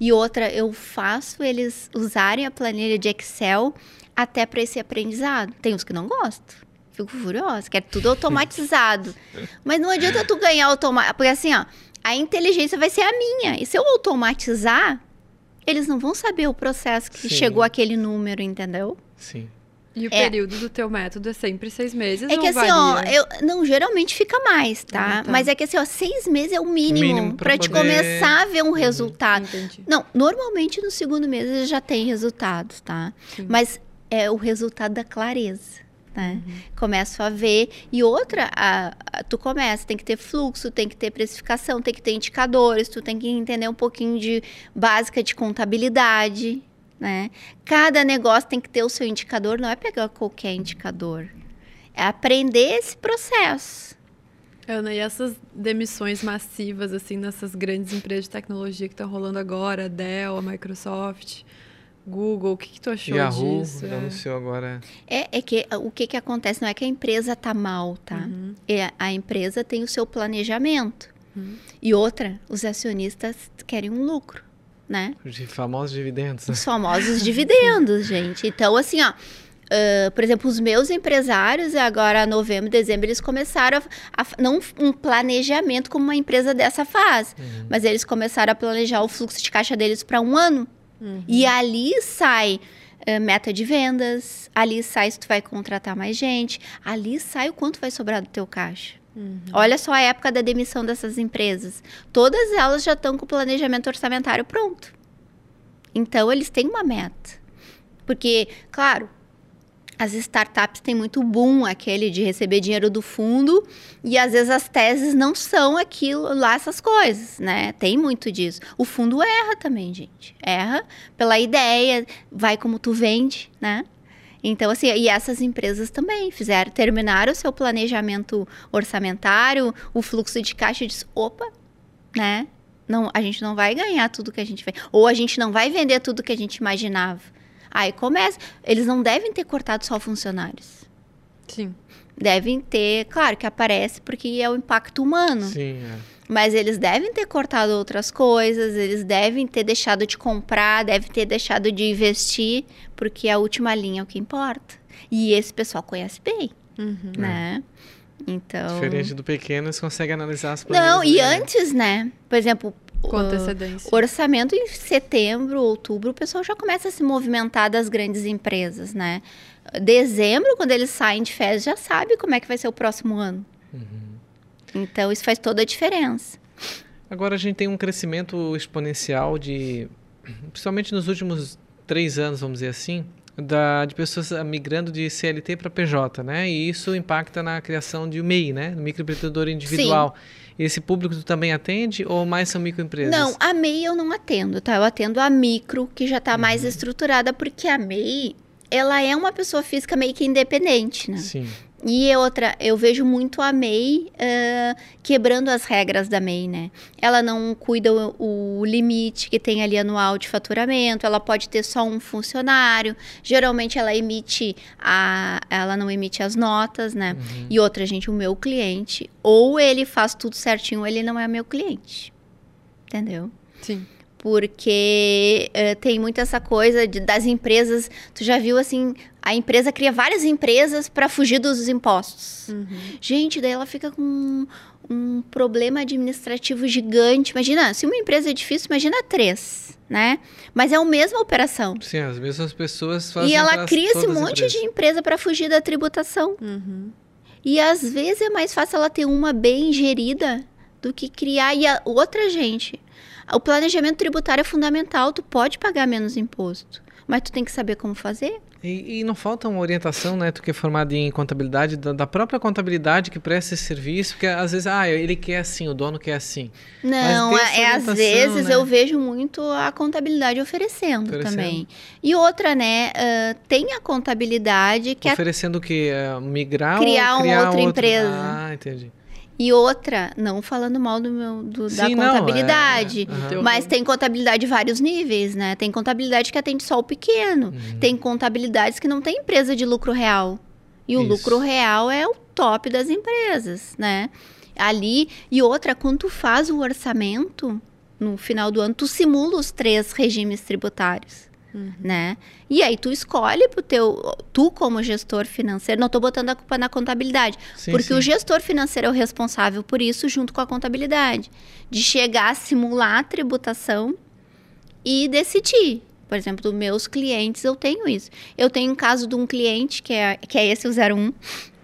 E outra, eu faço eles usarem a planilha de Excel até para esse aprendizado. Tem uns que não gostam. Fico furiosa, quer tudo automatizado. *laughs* Mas não adianta tu ganhar automático. Porque assim, ó, a inteligência vai ser a minha. E se eu automatizar, eles não vão saber o processo que Sim. chegou aquele número, entendeu? Sim. E o é. período do teu método é sempre seis meses? É que assim, varia? ó, eu, não, geralmente fica mais, tá? Ah, tá? Mas é que assim, ó, seis meses é o mínimo, mínimo para te começar a ver um uhum. resultado. Entendi. Não, normalmente no segundo mês já tem resultados, tá? Sim. Mas é o resultado da clareza. Né? Uhum. Começo a ver. E outra, a, a, tu começa, tem que ter fluxo, tem que ter precificação, tem que ter indicadores, tu tem que entender um pouquinho de básica de contabilidade, né? Cada negócio tem que ter o seu indicador, não é pegar qualquer indicador. É aprender esse processo. Ana, e essas demissões massivas, assim, nessas grandes empresas de tecnologia que estão rolando agora, a Dell, a Microsoft, Google, o que, que tu achou Yahoo disso? Yahoo anunciou agora. É, é que o que, que acontece não é que a empresa tá mal, tá? Uhum. É, a empresa tem o seu planejamento. Uhum. E outra, os acionistas querem um lucro, né? Os famosos dividendos. Os famosos dividendos, gente. Então, assim, ó, Uh, por exemplo, os meus empresários, agora novembro, dezembro, eles começaram a, a, não um planejamento como uma empresa dessa faz, uhum. mas eles começaram a planejar o fluxo de caixa deles para um ano. Uhum. E ali sai uh, meta de vendas, ali sai se tu vai contratar mais gente, ali sai o quanto vai sobrar do teu caixa. Uhum. Olha só a época da demissão dessas empresas. Todas elas já estão com o planejamento orçamentário pronto. Então, eles têm uma meta. Porque, claro, as startups têm muito boom, aquele de receber dinheiro do fundo, e às vezes as teses não são aquilo lá, essas coisas, né? Tem muito disso. O fundo erra também, gente. Erra pela ideia, vai como tu vende, né? Então, assim, e essas empresas também fizeram, terminaram o seu planejamento orçamentário, o fluxo de caixa disse, opa, né? Não, a gente não vai ganhar tudo que a gente vê. Ou a gente não vai vender tudo que a gente imaginava. Aí começa. Eles não devem ter cortado só funcionários. Sim. Devem ter, claro que aparece porque é o impacto humano. Sim, é. Mas eles devem ter cortado outras coisas, eles devem ter deixado de comprar, devem ter deixado de investir, porque a última linha é o que importa. E esse pessoal conhece bem, uhum. né? Então... Diferente do pequeno, eles conseguem analisar as Não, e antes, né? Por exemplo, com antecedência. O orçamento em setembro, outubro, o pessoal já começa a se movimentar das grandes empresas, né? Dezembro, quando eles saem de férias, já sabe como é que vai ser o próximo ano. Uhum. Então, isso faz toda a diferença. Agora a gente tem um crescimento exponencial de, principalmente nos últimos três anos, vamos dizer assim, da, de pessoas migrando de CLT para PJ, né? E isso impacta na criação de MEI, né? Microempreendedor individual. Sim. Esse público tu também atende ou mais são microempresas? Não, a MEI eu não atendo, tá? Eu atendo a micro, que já está uhum. mais estruturada, porque a MEI, ela é uma pessoa física meio que independente, né? Sim. E outra, eu vejo muito a MEI uh, quebrando as regras da MEI, né? Ela não cuida o, o, limite que tem ali anual de faturamento, ela pode ter só um funcionário. Geralmente ela emite a. Ela não emite as notas, né? Uhum. E outra, gente, o meu cliente, ou ele faz tudo certinho, ou ele não é meu cliente. Entendeu? Sim porque uh, tem muito essa coisa de, das empresas. Tu já viu assim, a empresa cria várias empresas para fugir dos impostos. Uhum. Gente, daí ela fica com um, problema administrativo gigante. Imagina, se uma empresa é difícil, imagina três, né? Mas é a mesma operação. Sim, as mesmas pessoas fazem. E ela cria esse monte de empresa para fugir da tributação. Uhum. E às vezes é mais fácil ela ter uma bem gerida do que criar e a outra gente. O planejamento tributário é fundamental, tu pode pagar menos imposto, mas tu tem que saber como fazer. E, e, não falta uma orientação, né? Tu que é formado em contabilidade, da, da, própria contabilidade que presta esse serviço, porque às vezes, ah, ele quer assim, o dono quer assim. Não, é, às vezes né? eu vejo muito a contabilidade oferecendo, oferecendo. também. E outra, né? Uh, tem a contabilidade que Oferecendo é... o quê? Uh, migrar criar ou criar outra outro... empresa. Ah, entendi. E outra, não falando mal do meu, do, da Sim, não, é- contabilidade, Aham. mas tem contabilidade de vários níveis, né? Tem contabilidade que atende só o pequeno. Uhum. Tem contabilidades que não tem empresa de lucro real. E o Isso. lucro real é o top das empresas, né? Ali, e outra, quando tu faz o orçamento, no final do ano, tu simula os três regimes tributários, né? E aí tu escolhe pro teu, tu como gestor financeiro, não tô botando a culpa na contabilidade, Sim, porque sim. o gestor financeiro é o responsável por isso junto com a contabilidade, de chegar a simular a tributação e decidir. Por exemplo, dos meus clientes eu tenho isso. Eu tenho um caso de um cliente que é, que é esse o 01,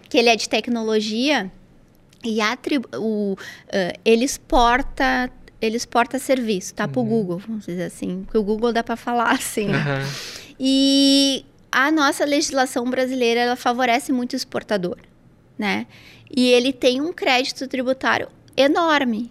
que ele é de tecnologia e a o, eh, ele exporta ele exporta serviço, tá? Pro Google, vamos dizer assim. Porque o Google dá para falar *laughs* assim. né? Aham. E a nossa legislação brasileira ela favorece muito o exportador, né? E ele tem um crédito tributário enorme,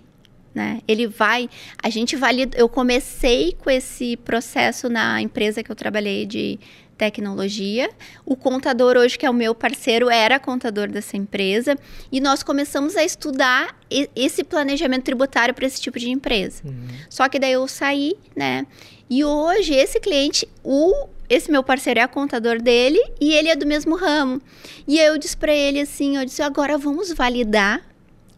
né? Ele vai, a gente valida. Eu comecei com esse processo na empresa que eu trabalhei de tecnologia. O contador hoje que é o meu parceiro era contador dessa empresa e nós começamos a estudar esse planejamento tributário para esse tipo de empresa. Uhum. Só que daí eu saí, né? E hoje esse cliente, o esse meu parceiro é contador dele e ele é do mesmo ramo. E eu disse para ele assim, eu disse, agora vamos validar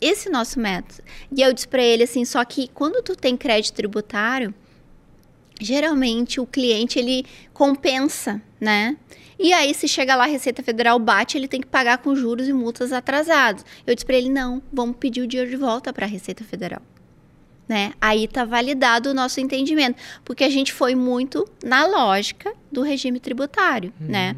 esse nosso método. E eu disse para ele assim, só que quando tu tem crédito tributário, geralmente o cliente ele compensa, né? E aí se chega lá a Receita Federal bate, ele tem que pagar com juros e multas atrasados. Eu disse para ele não, vamos pedir o dinheiro de volta para a Receita Federal. Né? Aí tá validado o nosso entendimento, porque a gente foi muito na lógica do regime tributário, né?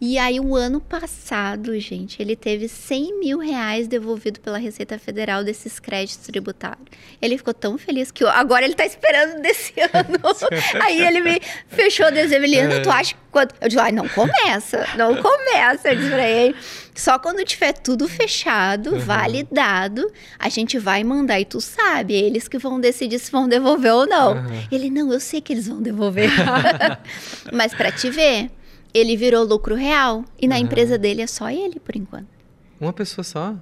E aí, o ano passado, gente, ele teve 100 mil reais devolvido pela Receita Federal desses créditos tributários. Ele ficou tão feliz que agora ele tá esperando desse *laughs* ano. *laughs* aí ele me fechou dezembro. Eliana, tu acha que quando... Eu disse, ai, não começa, não começa. Eu disse pra ele. Só quando tiver tudo fechado, validado, a gente vai mandar e tu sabe, eles que vão decidir se vão devolver ou não. Uhum. Ele, não, eu sei que eles vão devolver. *laughs* Mas pra te ver, ele virou lucro real. E na Aham. empresa dele é só ele, por enquanto. Uma pessoa só?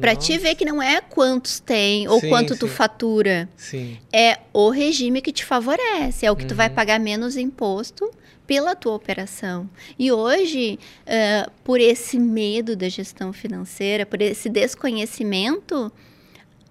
Pra Nossa. te ver que não é quantos tem ou Sim, quanto tu sim. fatura. Sim. É o regime que te favorece. É o que tu vai Uhum. pagar menos imposto pela tua operação. E hoje, eh, por esse medo da gestão financeira, por esse desconhecimento,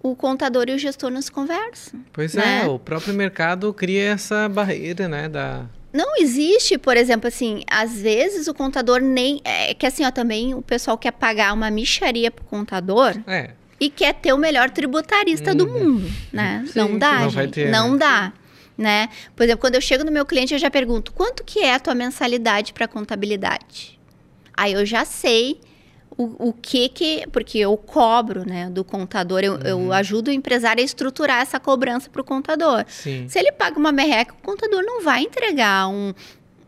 o contador e o gestor não se conversam. Pois Né? é, o próprio mercado cria essa barreira, né? Da... Não existe, por exemplo, assim, às vezes o contador nem. É que assim, ó, também o pessoal quer pagar uma micharia pro contador É, e quer ter o melhor tributarista do mundo, né? Uhum. Sim, não dá, não gente. ter, não né? dá. Né? Por exemplo, quando eu chego no meu cliente, eu já pergunto: quanto que é a tua mensalidade para contabilidade? Aí eu já sei o, o que que. Porque eu cobro, né, do contador, eu, Uhum. eu ajudo o empresário a estruturar essa cobrança para o contador. sim. Se ele paga uma merreca, o contador não vai entregar um-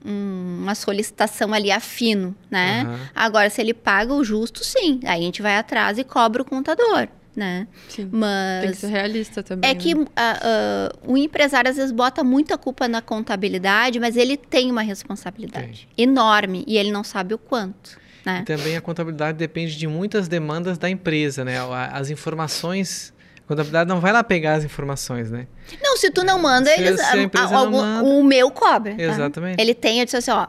um- uma solicitação ali a fino, né? Aham. Agora, se ele paga o justo, sim. Aí a gente vai atrás e cobra o contador, né? Sim. Mas Tem que ser realista também. é né? que ah, ah, o empresário às vezes bota muita culpa na contabilidade, mas ele tem uma responsabilidade enorme e ele não sabe o quanto, né? E também a contabilidade depende de muitas demandas da empresa, né? A- As informações. A contabilidade não vai lá pegar as informações, né? Não, se tu não manda, Se- eles, se a ah, não algum- manda. o meu cobra. tá? Exatamente. Ele tem, eu disse assim, ó,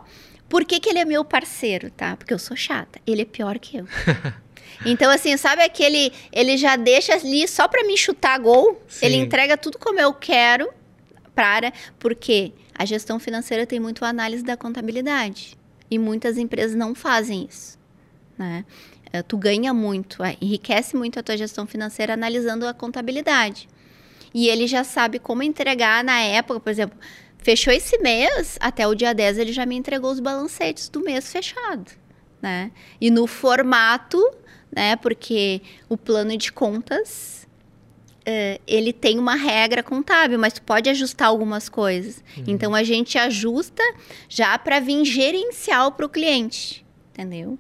por que, que ele é meu parceiro, tá? Porque eu sou chata. Ele é pior que eu. *laughs* então, assim, sabe aquele. Ele já deixa ali só pra me chutar gol. Sim. Ele entrega tudo como eu quero pra área, porque a gestão financeira tem muito análise da contabilidade. E muitas empresas não fazem isso. Né? Eh, Tu ganha muito, eh, enriquece muito a tua gestão financeira analisando a contabilidade. E ele já sabe como entregar na época, por exemplo, fechou esse mês, até o dia 10 ele já me entregou os balancetes do mês fechado, né? E no formato, né, porque o plano de contas eh, ele tem uma regra contábil, mas tu pode ajustar algumas coisas. Então a gente ajusta já para vir gerencial para o cliente, entendeu?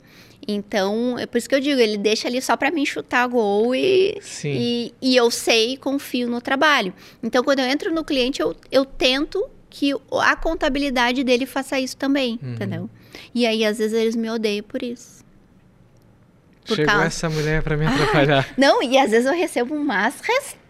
Então, é por isso que eu digo, ele deixa ali só para mim chutar gol e, e, e eu sei e confio no trabalho. Então, quando eu entro no cliente, eu, eu tento que a contabilidade dele faça isso também, Uhum. entendeu? E aí, às vezes, eles me odeiam por isso. Por Chegou causa... essa mulher para me atrapalhar. *laughs* Não, e às vezes eu recebo umas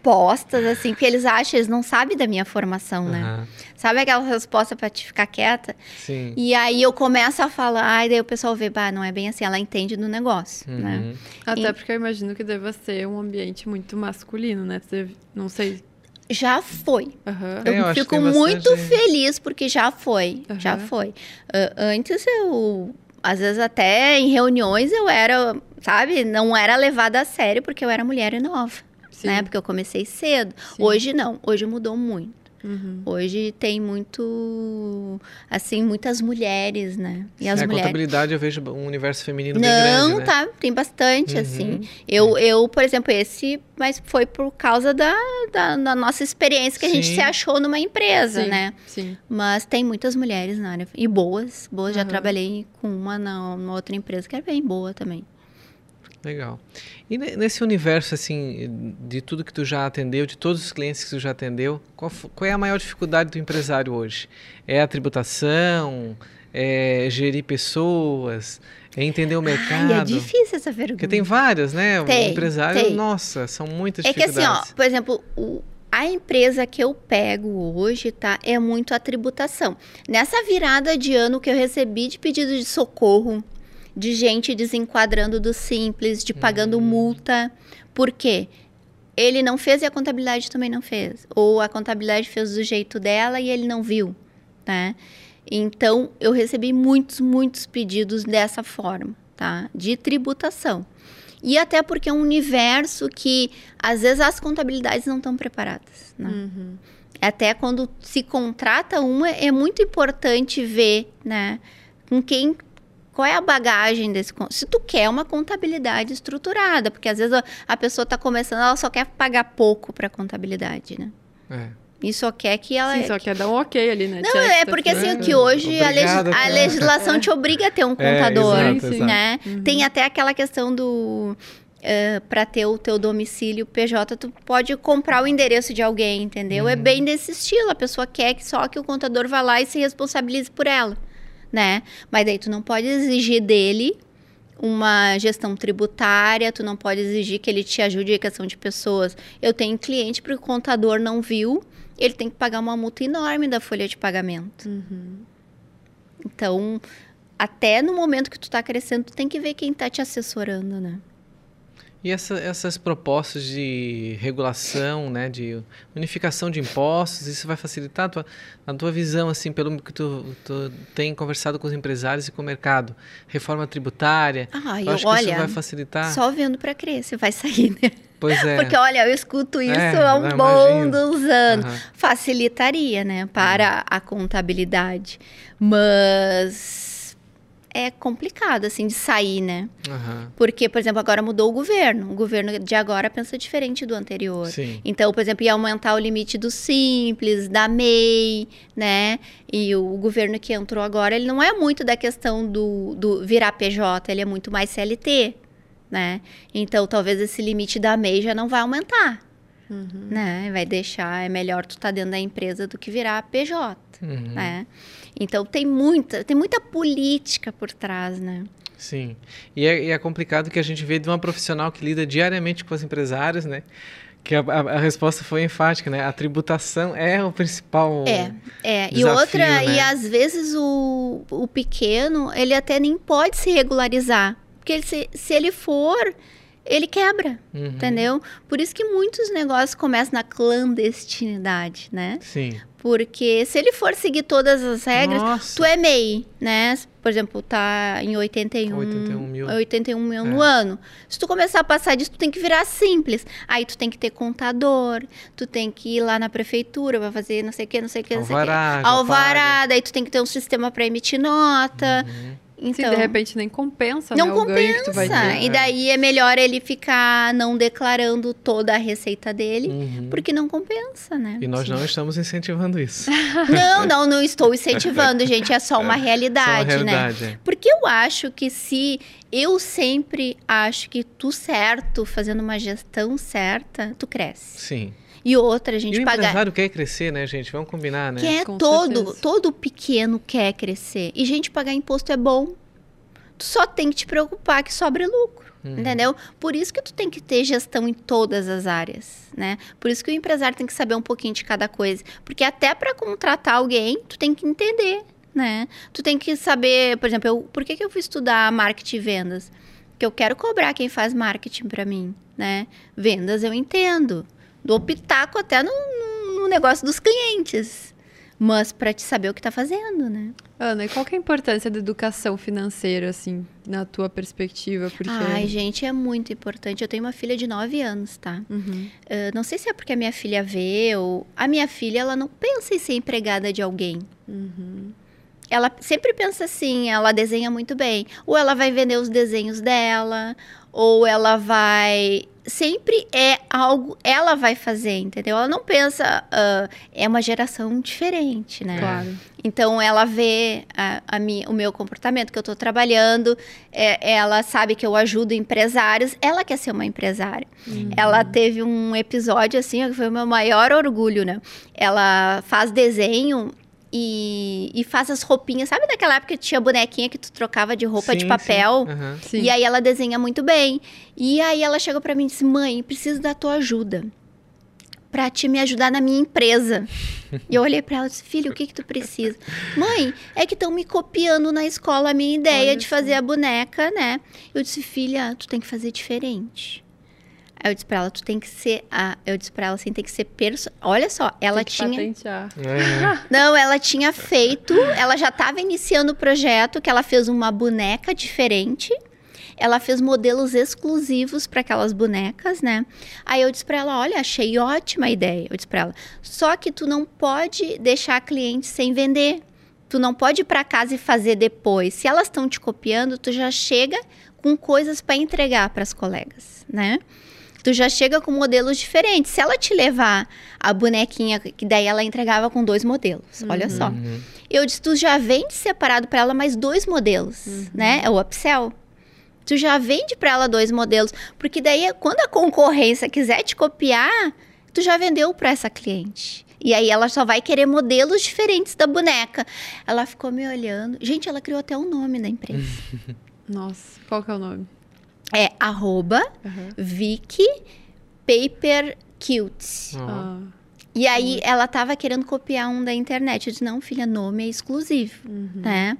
respostas, assim, que eles acham, eles não sabem da minha formação, né? Aham, Sabe aquela resposta pra te ficar quieta? Sim. E aí eu começo a falar, e daí o pessoal vê, bah, não é bem assim, ela entende do negócio, né? Uhum. Até E- porque eu imagino que deva ser um ambiente muito masculino, né? Você- não sei. Já foi. Aham. É, eu Eu acho que fico tem muito bastante- feliz porque já foi, já foi. Ah, antes eu, às vezes até em reuniões eu era, sabe, não era levada a sério porque eu era mulher e nova, Sim. né? Porque eu comecei cedo. Sim. Hoje não, hoje mudou muito. Uhum. Hoje tem muito, assim, muitas mulheres, né? E Sim, as a mulheres contabilidade eu vejo um universo feminino bem não, grande, né? tá, tem bastante, Uhum. assim. Eu, eu, por exemplo, esse, mas foi por causa da, da, da nossa experiência que a gente Sim. se achou numa empresa, Sim, né? Sim. Mas tem muitas mulheres na área. E boas. Boas. Já trabalhei com uma na, numa outra empresa que era bem boa também. Legal. E ne- nesse universo, assim, de tudo que tu já atendeu, de todos os clientes que tu já atendeu, qual, qual é a maior dificuldade do empresário hoje? É a tributação? É gerir pessoas? É entender o mercado? Ai, é difícil essa pergunta. Porque tem várias, né? Tem, o empresário, tem. nossa, são muitas É que assim, dificuldades. ó, por exemplo, o- a empresa que eu pego hoje, tá? É muito a tributação. Nessa virada de ano que eu recebi de pedido de socorro, de gente desenquadrando do simples, de pagando multa. Por quê? Ele não fez e a contabilidade também não fez. Ou a contabilidade fez do jeito dela e ele não viu, né? Então, eu recebi muitos, muitos pedidos dessa forma, tá? De tributação. E até porque é um universo que, às vezes, as contabilidades não estão preparadas, né? Uhum. Até quando se contrata uma, é muito importante ver, né? Com quem... Qual é a bagagem desse... Se tu quer uma contabilidade estruturada, porque às vezes a, a pessoa está começando, ela só quer pagar pouco para contabilidade, né? É. E só quer que ela... Sim, só quer dar um ok ali, né? Não, é porque assim, feito. que hoje Obrigado, a legislação te obriga a ter um *laughs* É, contador, exato, sim. exato. né? Tem até aquela questão do para ter o teu domicílio PJ, tu pode comprar o endereço de alguém, entendeu? É Uhum. bem desse estilo. A pessoa quer que só que o contador vá lá e se responsabilize por ela, né? Mas daí tu não pode exigir dele uma gestão tributária, tu não pode exigir que ele te ajude em questão de pessoas. Eu tenho cliente porque o contador não viu, ele tem que pagar uma multa enorme da folha de pagamento. Uhum. Então, até no momento que tu tá crescendo, tu tem que ver quem tá te assessorando, né? E essa- essas propostas de regulação, né, de unificação de impostos, isso vai facilitar a tua, a tua visão, assim, pelo que tu, tu tem conversado com os empresários e com o mercado? Reforma tributária, Ah, eu acho que isso olha, vai facilitar? só vendo pra crescer vai sair, né? Pois é. *laughs* Porque, olha, eu escuto isso É, há um bom dos anos. Aham. Facilitaria, né, para a contabilidade. Mas é complicado, assim, de sair, né? Aham. Porque, por exemplo, agora mudou o governo. O governo de agora pensa diferente do anterior. Sim. Então, por exemplo, ia aumentar o limite do simples, da MEI, né? E o governo que entrou agora, ele não é muito da questão do, do virar PJ, ele é muito mais CLT, né? Então, talvez esse limite da MEI já não vai aumentar, Uhum. né? Vai deixar, é melhor tu estar dentro da empresa do que virar PJ, Uhum. né? Então, tem muita, tem muita política por trás, né? Sim. E é, e é complicado que a gente vê de uma profissional que lida diariamente com os empresários, né? Que a, a- a resposta foi enfática, né? A tributação é o principal. É, é. E desafio, outra, e né? às vezes o, o pequeno, ele até nem pode se regularizar. Porque ele se, se ele for, ele quebra, Uhum. entendeu? Por isso que muitos negócios começam na clandestinidade, né? Sim. Porque se ele for seguir todas as regras, Nossa. tu é MEI, né? Por exemplo, tá em 81, 81 mil. 81 mil É. no ano. Se tu começar a passar disso, tu tem que virar simples. Aí tu tem que ter contador, tu tem que ir lá na prefeitura, vai fazer não sei o que, não sei o que, não sei o que. Alvará, daí tu tem que ter um sistema para emitir nota. Uhum. Então, Sim, de repente nem compensa, não né? O ganho que tu vai compensa. ter. E daí é melhor ele ficar não declarando toda a receita dele, Uhum. porque não compensa, né? E nós não estamos incentivando isso. *laughs* Não, não, não estou incentivando, gente. É só uma Só a realidade, né? realidade, é. Porque eu acho que se. Eu sempre acho que tu certo, fazendo uma gestão certa, tu cresce. Sim. E outra, a E gente o pagar. empresário quer crescer, né, gente? Vamos combinar, né? Quer Com todo, certeza. todo pequeno quer crescer. E gente pagar imposto é bom. Tu só tem que te preocupar que sobre lucro. Uhum. Entendeu? Por isso que tu tem que ter gestão em todas as áreas, né? Por isso que o empresário tem que saber um pouquinho de cada coisa, porque até para contratar alguém, tu tem que entender, né? Tu tem que saber, por exemplo, eu, por que, que eu fui estudar marketing e vendas? Porque eu quero cobrar quem faz marketing para mim, né? Vendas eu entendo. Do pitaco até no, no negócio dos clientes mas para te saber o que está fazendo, né? Ana, e qual que é a importância da educação financeira, assim, na tua perspectiva? Porque... Ai, gente, é muito importante. Eu tenho uma filha de 9 anos, tá? Uhum. Uh, não sei se é porque a minha filha vê ou... A minha filha, ela não pensa em ser empregada de alguém. Uhum. Ela sempre pensa assim, ela desenha muito bem. Ou ela vai vender os desenhos dela, ou ela vai sempre é algo ela vai fazer, entendeu? Ela não pensa uh, é uma geração diferente, né? Claro. Então ela vê a, a minha, o meu comportamento que eu estou trabalhando, é, ela sabe que eu ajudo empresários, ela quer ser uma empresária. Uhum. Ela teve um episódio assim que foi o meu maior orgulho, né? Ela faz desenho e, e faz as roupinhas. Sabe naquela época que tinha bonequinha que tu trocava de roupa sim, de papel? Sim. Uhum. Sim. E aí ela desenha muito bem. E aí ela chegou para mim e disse: Mãe, preciso da tua ajuda para te me ajudar na minha empresa. e eu olhei para ela e disse: Filho, o que que tu precisa? Mãe, é que estão me copiando na escola a minha ideia Olha de fazer a boneca, né? Eu disse: Filha, tu tem que fazer diferente. Aí eu disse pra ela, tu tem que ser. A... Eu disse pra ela assim, tem que ser perso... Olha só, ela tinha. É. Não, ela tinha feito. Ela já estava iniciando o projeto, que ela fez uma boneca diferente. Ela fez modelos exclusivos para aquelas bonecas, né? Aí eu disse para ela: olha, achei ótima a ideia. Eu disse para ela: só que tu não pode deixar cliente sem vender. Tu não pode ir para casa e fazer depois. Se elas estão te copiando, tu já chega com coisas para entregar para as colegas, né? Tu já chega com modelos diferentes. Se ela te levar a bonequinha, que daí ela entregava com dois modelos, uhum. olha só. Uhum. Eu disse, tu já vende separado para ela mais dois modelos, uhum. né? É o upsell. Tu já vende para ela dois modelos, porque daí quando a concorrência quiser te copiar, tu já vendeu para essa cliente. E aí ela só vai querer modelos diferentes da boneca. Ela ficou me olhando. Gente, ela criou até o um nome da empresa. *laughs* Nossa, qual que é o nome? É arroba uhum. Vicky Paper Cute. Uhum. E aí uhum. ela tava querendo copiar um da internet. Eu disse, não, filha, nome é exclusivo, uhum. né?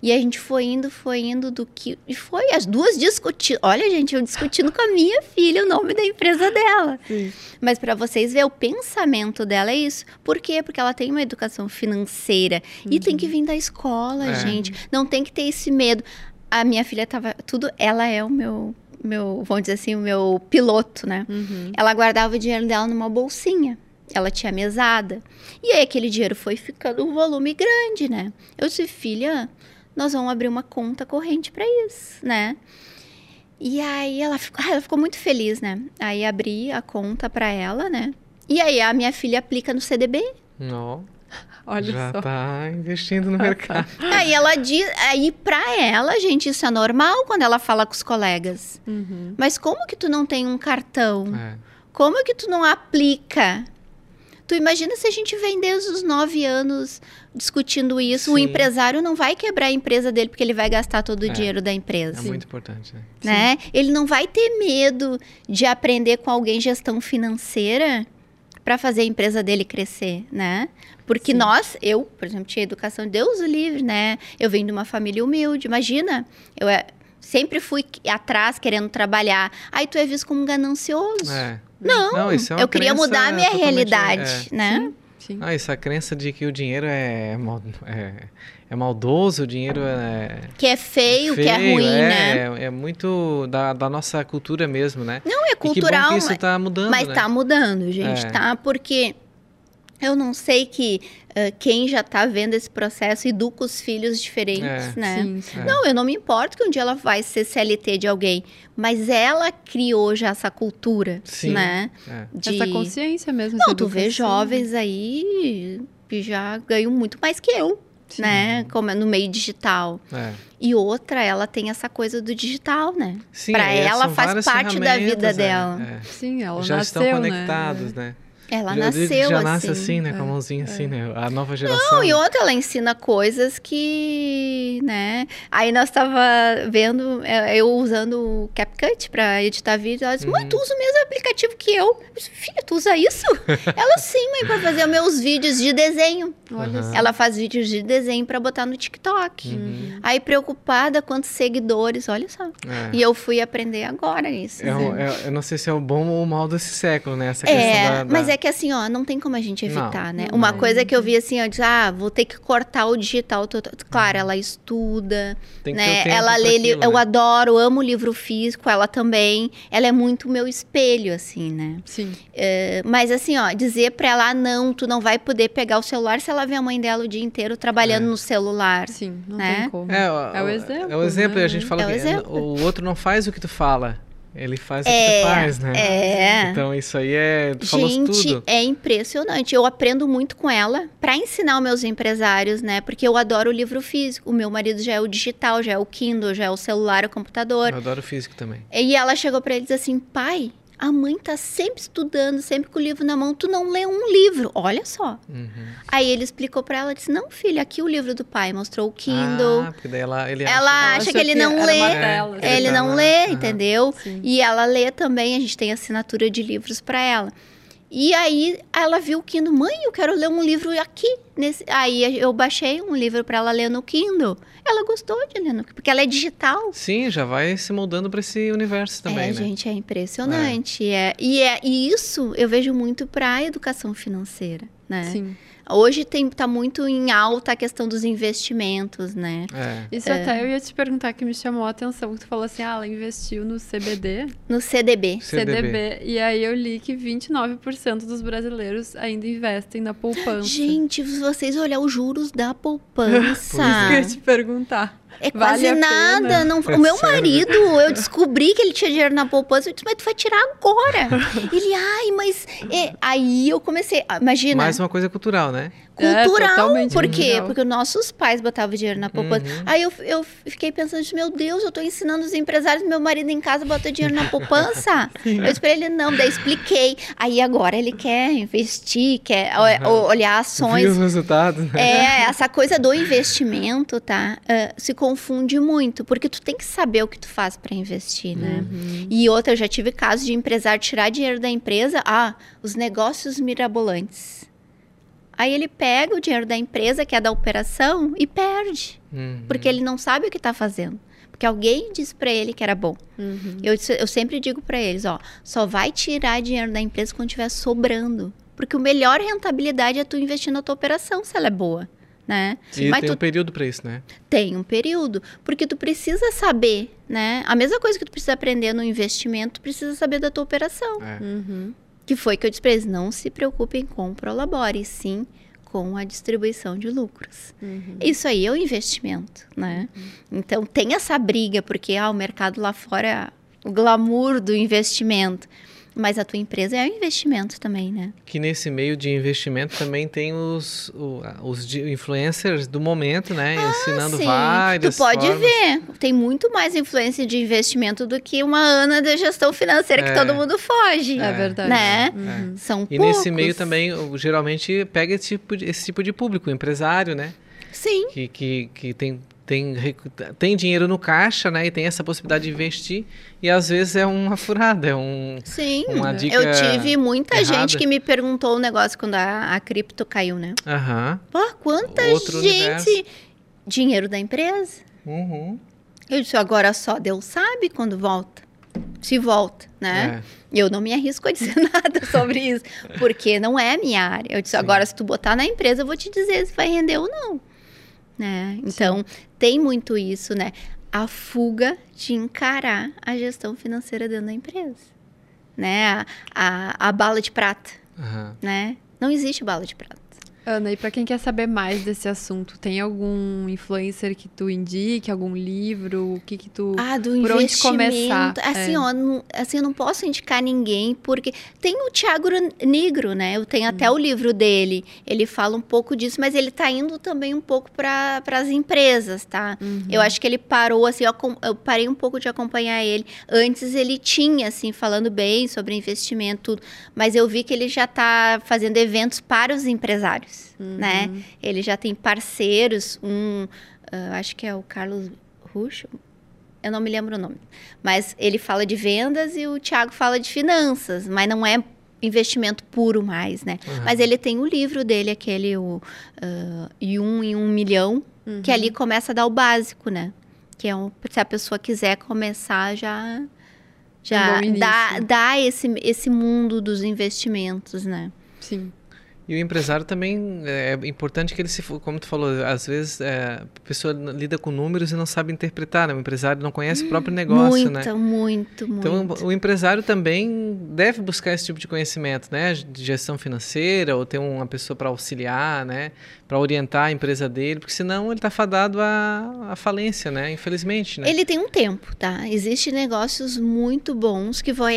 E a gente foi indo, foi indo do que. E foi as duas discutindo. Olha, gente, eu discutindo com a minha filha o nome da empresa dela. Sim. Mas para vocês ver, o pensamento dela é isso. Por quê? Porque ela tem uma educação financeira. Uhum. E tem que vir da escola, é. gente. Não tem que ter esse medo a minha filha tava tudo, ela é o meu meu, vamos dizer assim, o meu piloto, né? Uhum. Ela guardava o dinheiro dela numa bolsinha. Ela tinha mesada. E aí aquele dinheiro foi ficando um volume grande, né? Eu disse, filha, nós vamos abrir uma conta corrente para isso, né? E aí ela ficou, ela ficou muito feliz, né? Aí abri a conta para ela, né? E aí a minha filha aplica no CDB. Não. *laughs* Olha Já só. tá investindo no mercado. *laughs* Aí ela diz, aí para ela, gente, isso é normal quando ela fala com os colegas. Uhum. Mas como que tu não tem um cartão? É. Como que tu não aplica? Tu imagina se a gente vem desde os nove anos discutindo isso, Sim. o empresário não vai quebrar a empresa dele porque ele vai gastar todo o é, dinheiro da empresa. É muito importante, né? né? Ele não vai ter medo de aprender com alguém gestão financeira para fazer a empresa dele crescer, né? Porque Sim. nós, eu, por exemplo, tinha educação de Deus o livre, né? Eu venho de uma família humilde, imagina. Eu é, sempre fui atrás querendo trabalhar. Aí tu é visto como ganancioso. É. Não, Não é eu queria mudar a minha realidade, é. né? Sim. Sim. Ah, essa crença de que o dinheiro é, é, é maldoso, o dinheiro é. Que é feio, feio que é ruim, é, né? É, é muito da, da, nossa cultura mesmo, né? Não, é cultural. E que bom que isso tá mudando. Mas né? tá mudando, gente, é. tá? Porque eu não sei que uh, quem já está vendo esse processo educa os filhos diferentes, é, né? Sim, sim. Não, eu não me importo que um dia ela vai ser CLT de alguém, mas ela criou já essa cultura, sim, né? É. De... Essa consciência mesmo. Não, tu vê jovens aí que já ganham muito mais que eu. Sim. né? Como é no meio digital. É. E outra, ela tem essa coisa do digital, né? Sim, Para é, ela faz parte da vida é, dela. Sim, ela Já nasceu, estão conectados, né? né? Ela Já- nasceu já assim. nasce assim, né? Com a mãozinha assim, né? A nova geração. Não, e outra, ela ensina coisas que, né? Aí nós tava vendo, é, eu usando o CapCut pra editar vídeo, ela disse, mãe, Uhum. tu usa o mesmo aplicativo que eu. Eu disse, Filha, tu usa isso? *laughs* ela sim, mãe, pra fazer meus vídeos de desenho. Olha só. Ela faz vídeos de desenho pra botar no TikTok. Uhum. Aí preocupada quantos seguidores, olha só. É. E eu fui aprender agora isso. É um- é- eu não sei se é o bom ou o mal desse século, né? Essa questão É, da, da- mas é que assim, ó, não tem como a gente evitar, né? não Uma tem. coisa que eu vi assim, ó, diz, ah, vou ter que cortar o digital. tô- tô- Claro, ela estuda, tem né? Ela lê, aquilo, eu né? adoro, amo livro físico, ela também. Ela é muito meu espelho, assim, né? Sim. É, mas assim, ó, dizer pra ela, ah, não, tu não vai poder pegar o celular se ela vê a mãe dela o dia inteiro trabalhando É. no celular. Sim, não Né? tem como. É, o, É o exemplo, É o exemplo, né? a gente fala É o que exemplo. o outro não faz o que tu fala, ele faz o que É, tu faz, né? é. Então isso aí é. Gente, tudo. é impressionante. Eu aprendo muito com ela para ensinar os meus empresários, né? Porque eu adoro o livro físico. O meu marido já é o digital, já é o Kindle, já é o celular, o computador. Eu adoro físico também. E ela chegou para ele e disse assim: pai, a mãe tá sempre estudando, sempre com o livro na mão, tu não lê um livro. Olha só. Uhum. Aí ele explicou para ela, disse: não, filha, aqui o livro do pai, mostrou o Kindle. Ah, porque daí ela, ele Ela acha acha que ele não era lê. uma tela, É, Ele não lê, Aham. entendeu? Sim. E ela lê também, a gente tem assinatura de livros para ela. E aí ela viu o Kindle, mãe, eu quero ler um livro aqui. Nesse... Aí eu baixei um livro para ela ler no Kindle. Ela gostou de ler no Kindle, porque ela é digital. Sim, já vai se moldando pra esse universo também, é, né? gente, é impressionante. É. E, é, e isso eu vejo muito para a educação financeira, né? Sim. Hoje tem, tá muito em alta a questão dos investimentos, né? É. Isso até eu ia te perguntar que me chamou a atenção, que tu falou assim, ah, ela investiu no CBD, No CDB. CDB, e aí eu li que 29% dos brasileiros ainda investem na poupança. Gente, se vocês olhar os juros da *laughs* Pois poupança. Isso que eu ia te perguntar. É Vale quase a nada. Não, É o meu sério. marido, eu descobri que ele tinha dinheiro na poupança. Eu disse, mas tu vai tirar agora. *laughs* ele, ai, mas. é, Aí eu comecei. Imagina. Mais uma coisa cultural, né? É, Cultural. totalmente Por quê? cultural. Porque nossos pais botavam dinheiro na poupança. Uhum. Aí eu, eu fiquei pensando, meu Deus, eu tô ensinando os empresários, meu marido em casa bota dinheiro na poupança. *laughs* eu disse pra ele, não, daí expliquei. Aí agora ele quer investir, quer o- olhar ações. Viu os resultados, né? É, essa coisa do investimento, tá? ah, se confunde muito, porque tu tem que saber o que tu faz para investir, né? E outra, eu já tive casos de empresário tirar dinheiro da empresa, ah, os negócios mirabolantes. Aí ele pega o dinheiro da empresa, que é da operação, e perde, Uhum. porque ele não sabe o que tá fazendo. Porque alguém disse para ele que era bom. Uhum. Eu, eu sempre digo para eles, ó, só vai tirar dinheiro da empresa quando tiver sobrando. Porque o melhor rentabilidade é tu investir na tua operação, se ela é boa, né? E Mas tem tu um período pra isso, né? tem um período, porque tu precisa saber, né? A mesma coisa que tu precisa aprender no investimento, tu precisa saber da tua operação. É. Uhum. Que foi que eu disse eles, não se preocupem com o Prolabore, sim com a distribuição de lucros. Uhum. Isso aí é o investimento, né? Então tem essa briga, porque ah, o mercado lá fora o glamour do investimento. Mas a tua empresa é um investimento também, né? Que nesse meio de investimento também tem os, os influencers do momento, né? Ensinando Ah, Sim, várias tu pode formas. ver. Tem muito mais influência de investimento do que uma Ana de gestão financeira que É. todo mundo foge. É verdade. Né? Uhum. São E poucos. nesse meio também, geralmente, pega esse tipo de, esse tipo de público, empresário, né? Sim. Que, que, que tem, tem, tem dinheiro no caixa, né? E tem essa possibilidade de investir. E às vezes é uma furada, é um... Sim, Uma dica eu tive muita errada. gente que me perguntou o negócio quando a, a cripto caiu, né? Aham. Pô, quanta Outro gente! universo. Dinheiro da empresa. Uhum. Eu disse, agora só Deus sabe quando volta. Se volta, né? É. Eu não me arrisco a dizer *laughs* nada sobre isso, porque não é minha área. Eu disse, agora se tu botar na empresa, eu vou te dizer se vai render ou não. Né? Então, tem muito isso, né? A fuga de encarar a gestão financeira dentro da empresa. Né? A, a, a bala de prata, Aham. né? Não existe bala de prata. Ana, e para quem quer saber mais desse assunto, tem algum influencer que tu indique, algum livro, o que que tu ah, do por onde começar? Assim, é. ó, não, assim, eu não posso indicar ninguém porque tem o Tiago Negro, né? Eu tenho até hum. o livro dele. Ele fala um pouco disso, mas ele tá indo também um pouco para as empresas, tá? Uhum. Eu acho que ele parou assim, eu, eu parei um pouco de acompanhar ele. Antes ele tinha assim falando bem sobre investimento, tudo, mas eu vi que ele já tá fazendo eventos para os empresários uhum. né? Ele já tem parceiros, um, uh, acho que é o Carlos Ruxo, eu não me lembro o nome, mas ele fala de vendas e o Thiago fala de finanças, mas não é investimento puro mais, né? Uhum. Mas ele tem o livro dele, aquele o uh, e um em um milhão, uhum. que ali começa a dar o básico, né? Que é um, se a pessoa quiser começar já já um dá, dá esse, esse mundo dos investimentos, né? Sim. E o empresário também é importante que ele se, como tu falou, às vezes é, a pessoa lida com números e não sabe interpretar, né? O empresário não conhece o próprio negócio, muito, né? Muito, muito, Então o empresário também deve buscar esse tipo de conhecimento, né? De gestão financeira ou ter uma pessoa para auxiliar, né? Para orientar a empresa dele, porque senão ele está fadado à, à falência, né? Infelizmente, né? Ele tem um tempo, tá? Existem negócios muito bons que vão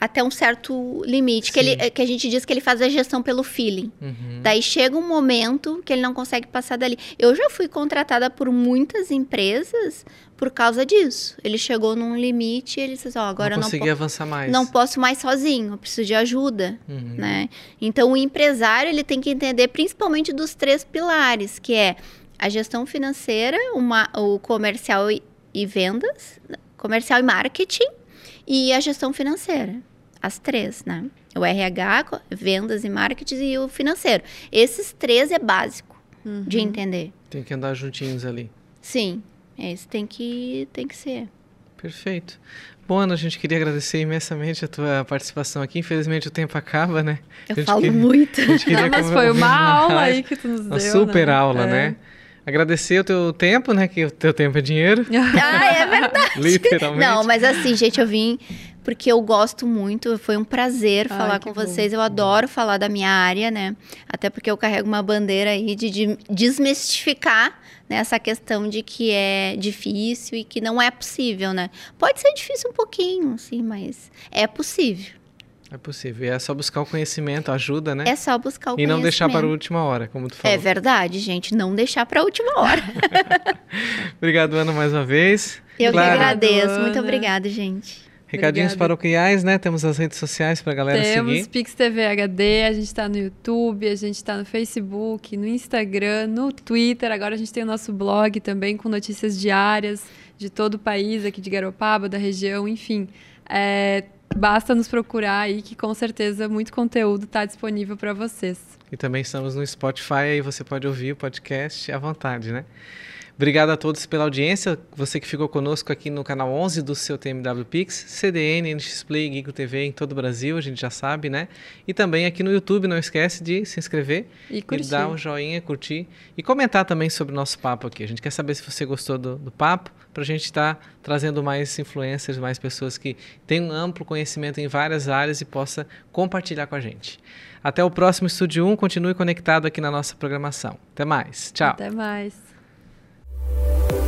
até um certo limite, que, ele, que a gente diz que ele faz a gestão pelo feeling. Uhum. Daí chega um momento que ele não consegue passar dali. Eu já fui contratada por muitas empresas por causa disso. Ele chegou num limite e ele disse, ó, oh, agora não eu não avançar mais. Não posso mais sozinho, preciso de ajuda, uhum. né? Então o empresário, ele tem que entender principalmente dos três pilares, que é a gestão financeira, uma, o comercial e, e vendas, comercial e marketing e a gestão financeira as três, né? O RH, vendas e marketing e o financeiro. Esses três é básico uhum. de entender. Tem que andar juntinhos ali. Sim, esse tem que, tem que ser. Perfeito. Bom, Ana, a gente queria agradecer imensamente a tua participação aqui. Infelizmente o tempo acaba, né? Eu falo queria, muito. Não, mas foi uma aula aí que tu nos deu. Uma super né? aula, é. né? Agradecer o teu tempo, né? Que o teu tempo é dinheiro. *laughs* Ah, é verdade. Literalmente. Não, mas assim, gente, eu vim porque eu gosto muito, foi um prazer Ai, falar com bom. vocês. Eu adoro falar da minha área, né? Até porque eu carrego uma bandeira aí de, de desmistificar né, essa questão de que é difícil e que não é possível, né? Pode ser difícil um pouquinho, sim, mas é possível. É possível. É só buscar o conhecimento, ajuda, né? É só buscar o e conhecimento. E não deixar para a última hora, como tu falou. É verdade, gente. Não deixar para a última hora. *laughs* Obrigado, Ana, mais uma vez. Eu claro. que agradeço. Muito obrigada, gente. Recadinhos Obrigada. paroquiais, né? Temos as redes sociais para a galera Temos seguir. Temos Pix TV HD, a gente está no YouTube, a gente está no Facebook, no Instagram, no Twitter. Agora a gente tem o nosso blog também com notícias diárias de todo o país, aqui de Garopaba, da região, enfim. É, basta nos procurar aí que com certeza muito conteúdo está disponível para vocês. E também estamos no Spotify, aí você pode ouvir o podcast à vontade, né? Obrigado a todos pela audiência. Você que ficou conosco aqui no canal 11 do seu TMW Pix, CDN, NX Play, Gigo TV em todo o Brasil, a gente já sabe, né? E também aqui no YouTube, não esquece de se inscrever e, e dar um joinha, curtir e comentar também sobre o nosso papo aqui. A gente quer saber se você gostou do, do papo, para a gente estar tá trazendo mais influencers, mais pessoas que têm um amplo conhecimento em várias áreas e possa compartilhar com a gente. Até o próximo Estúdio 1, continue conectado aqui na nossa programação. Até mais. Tchau. Até mais. Thank you.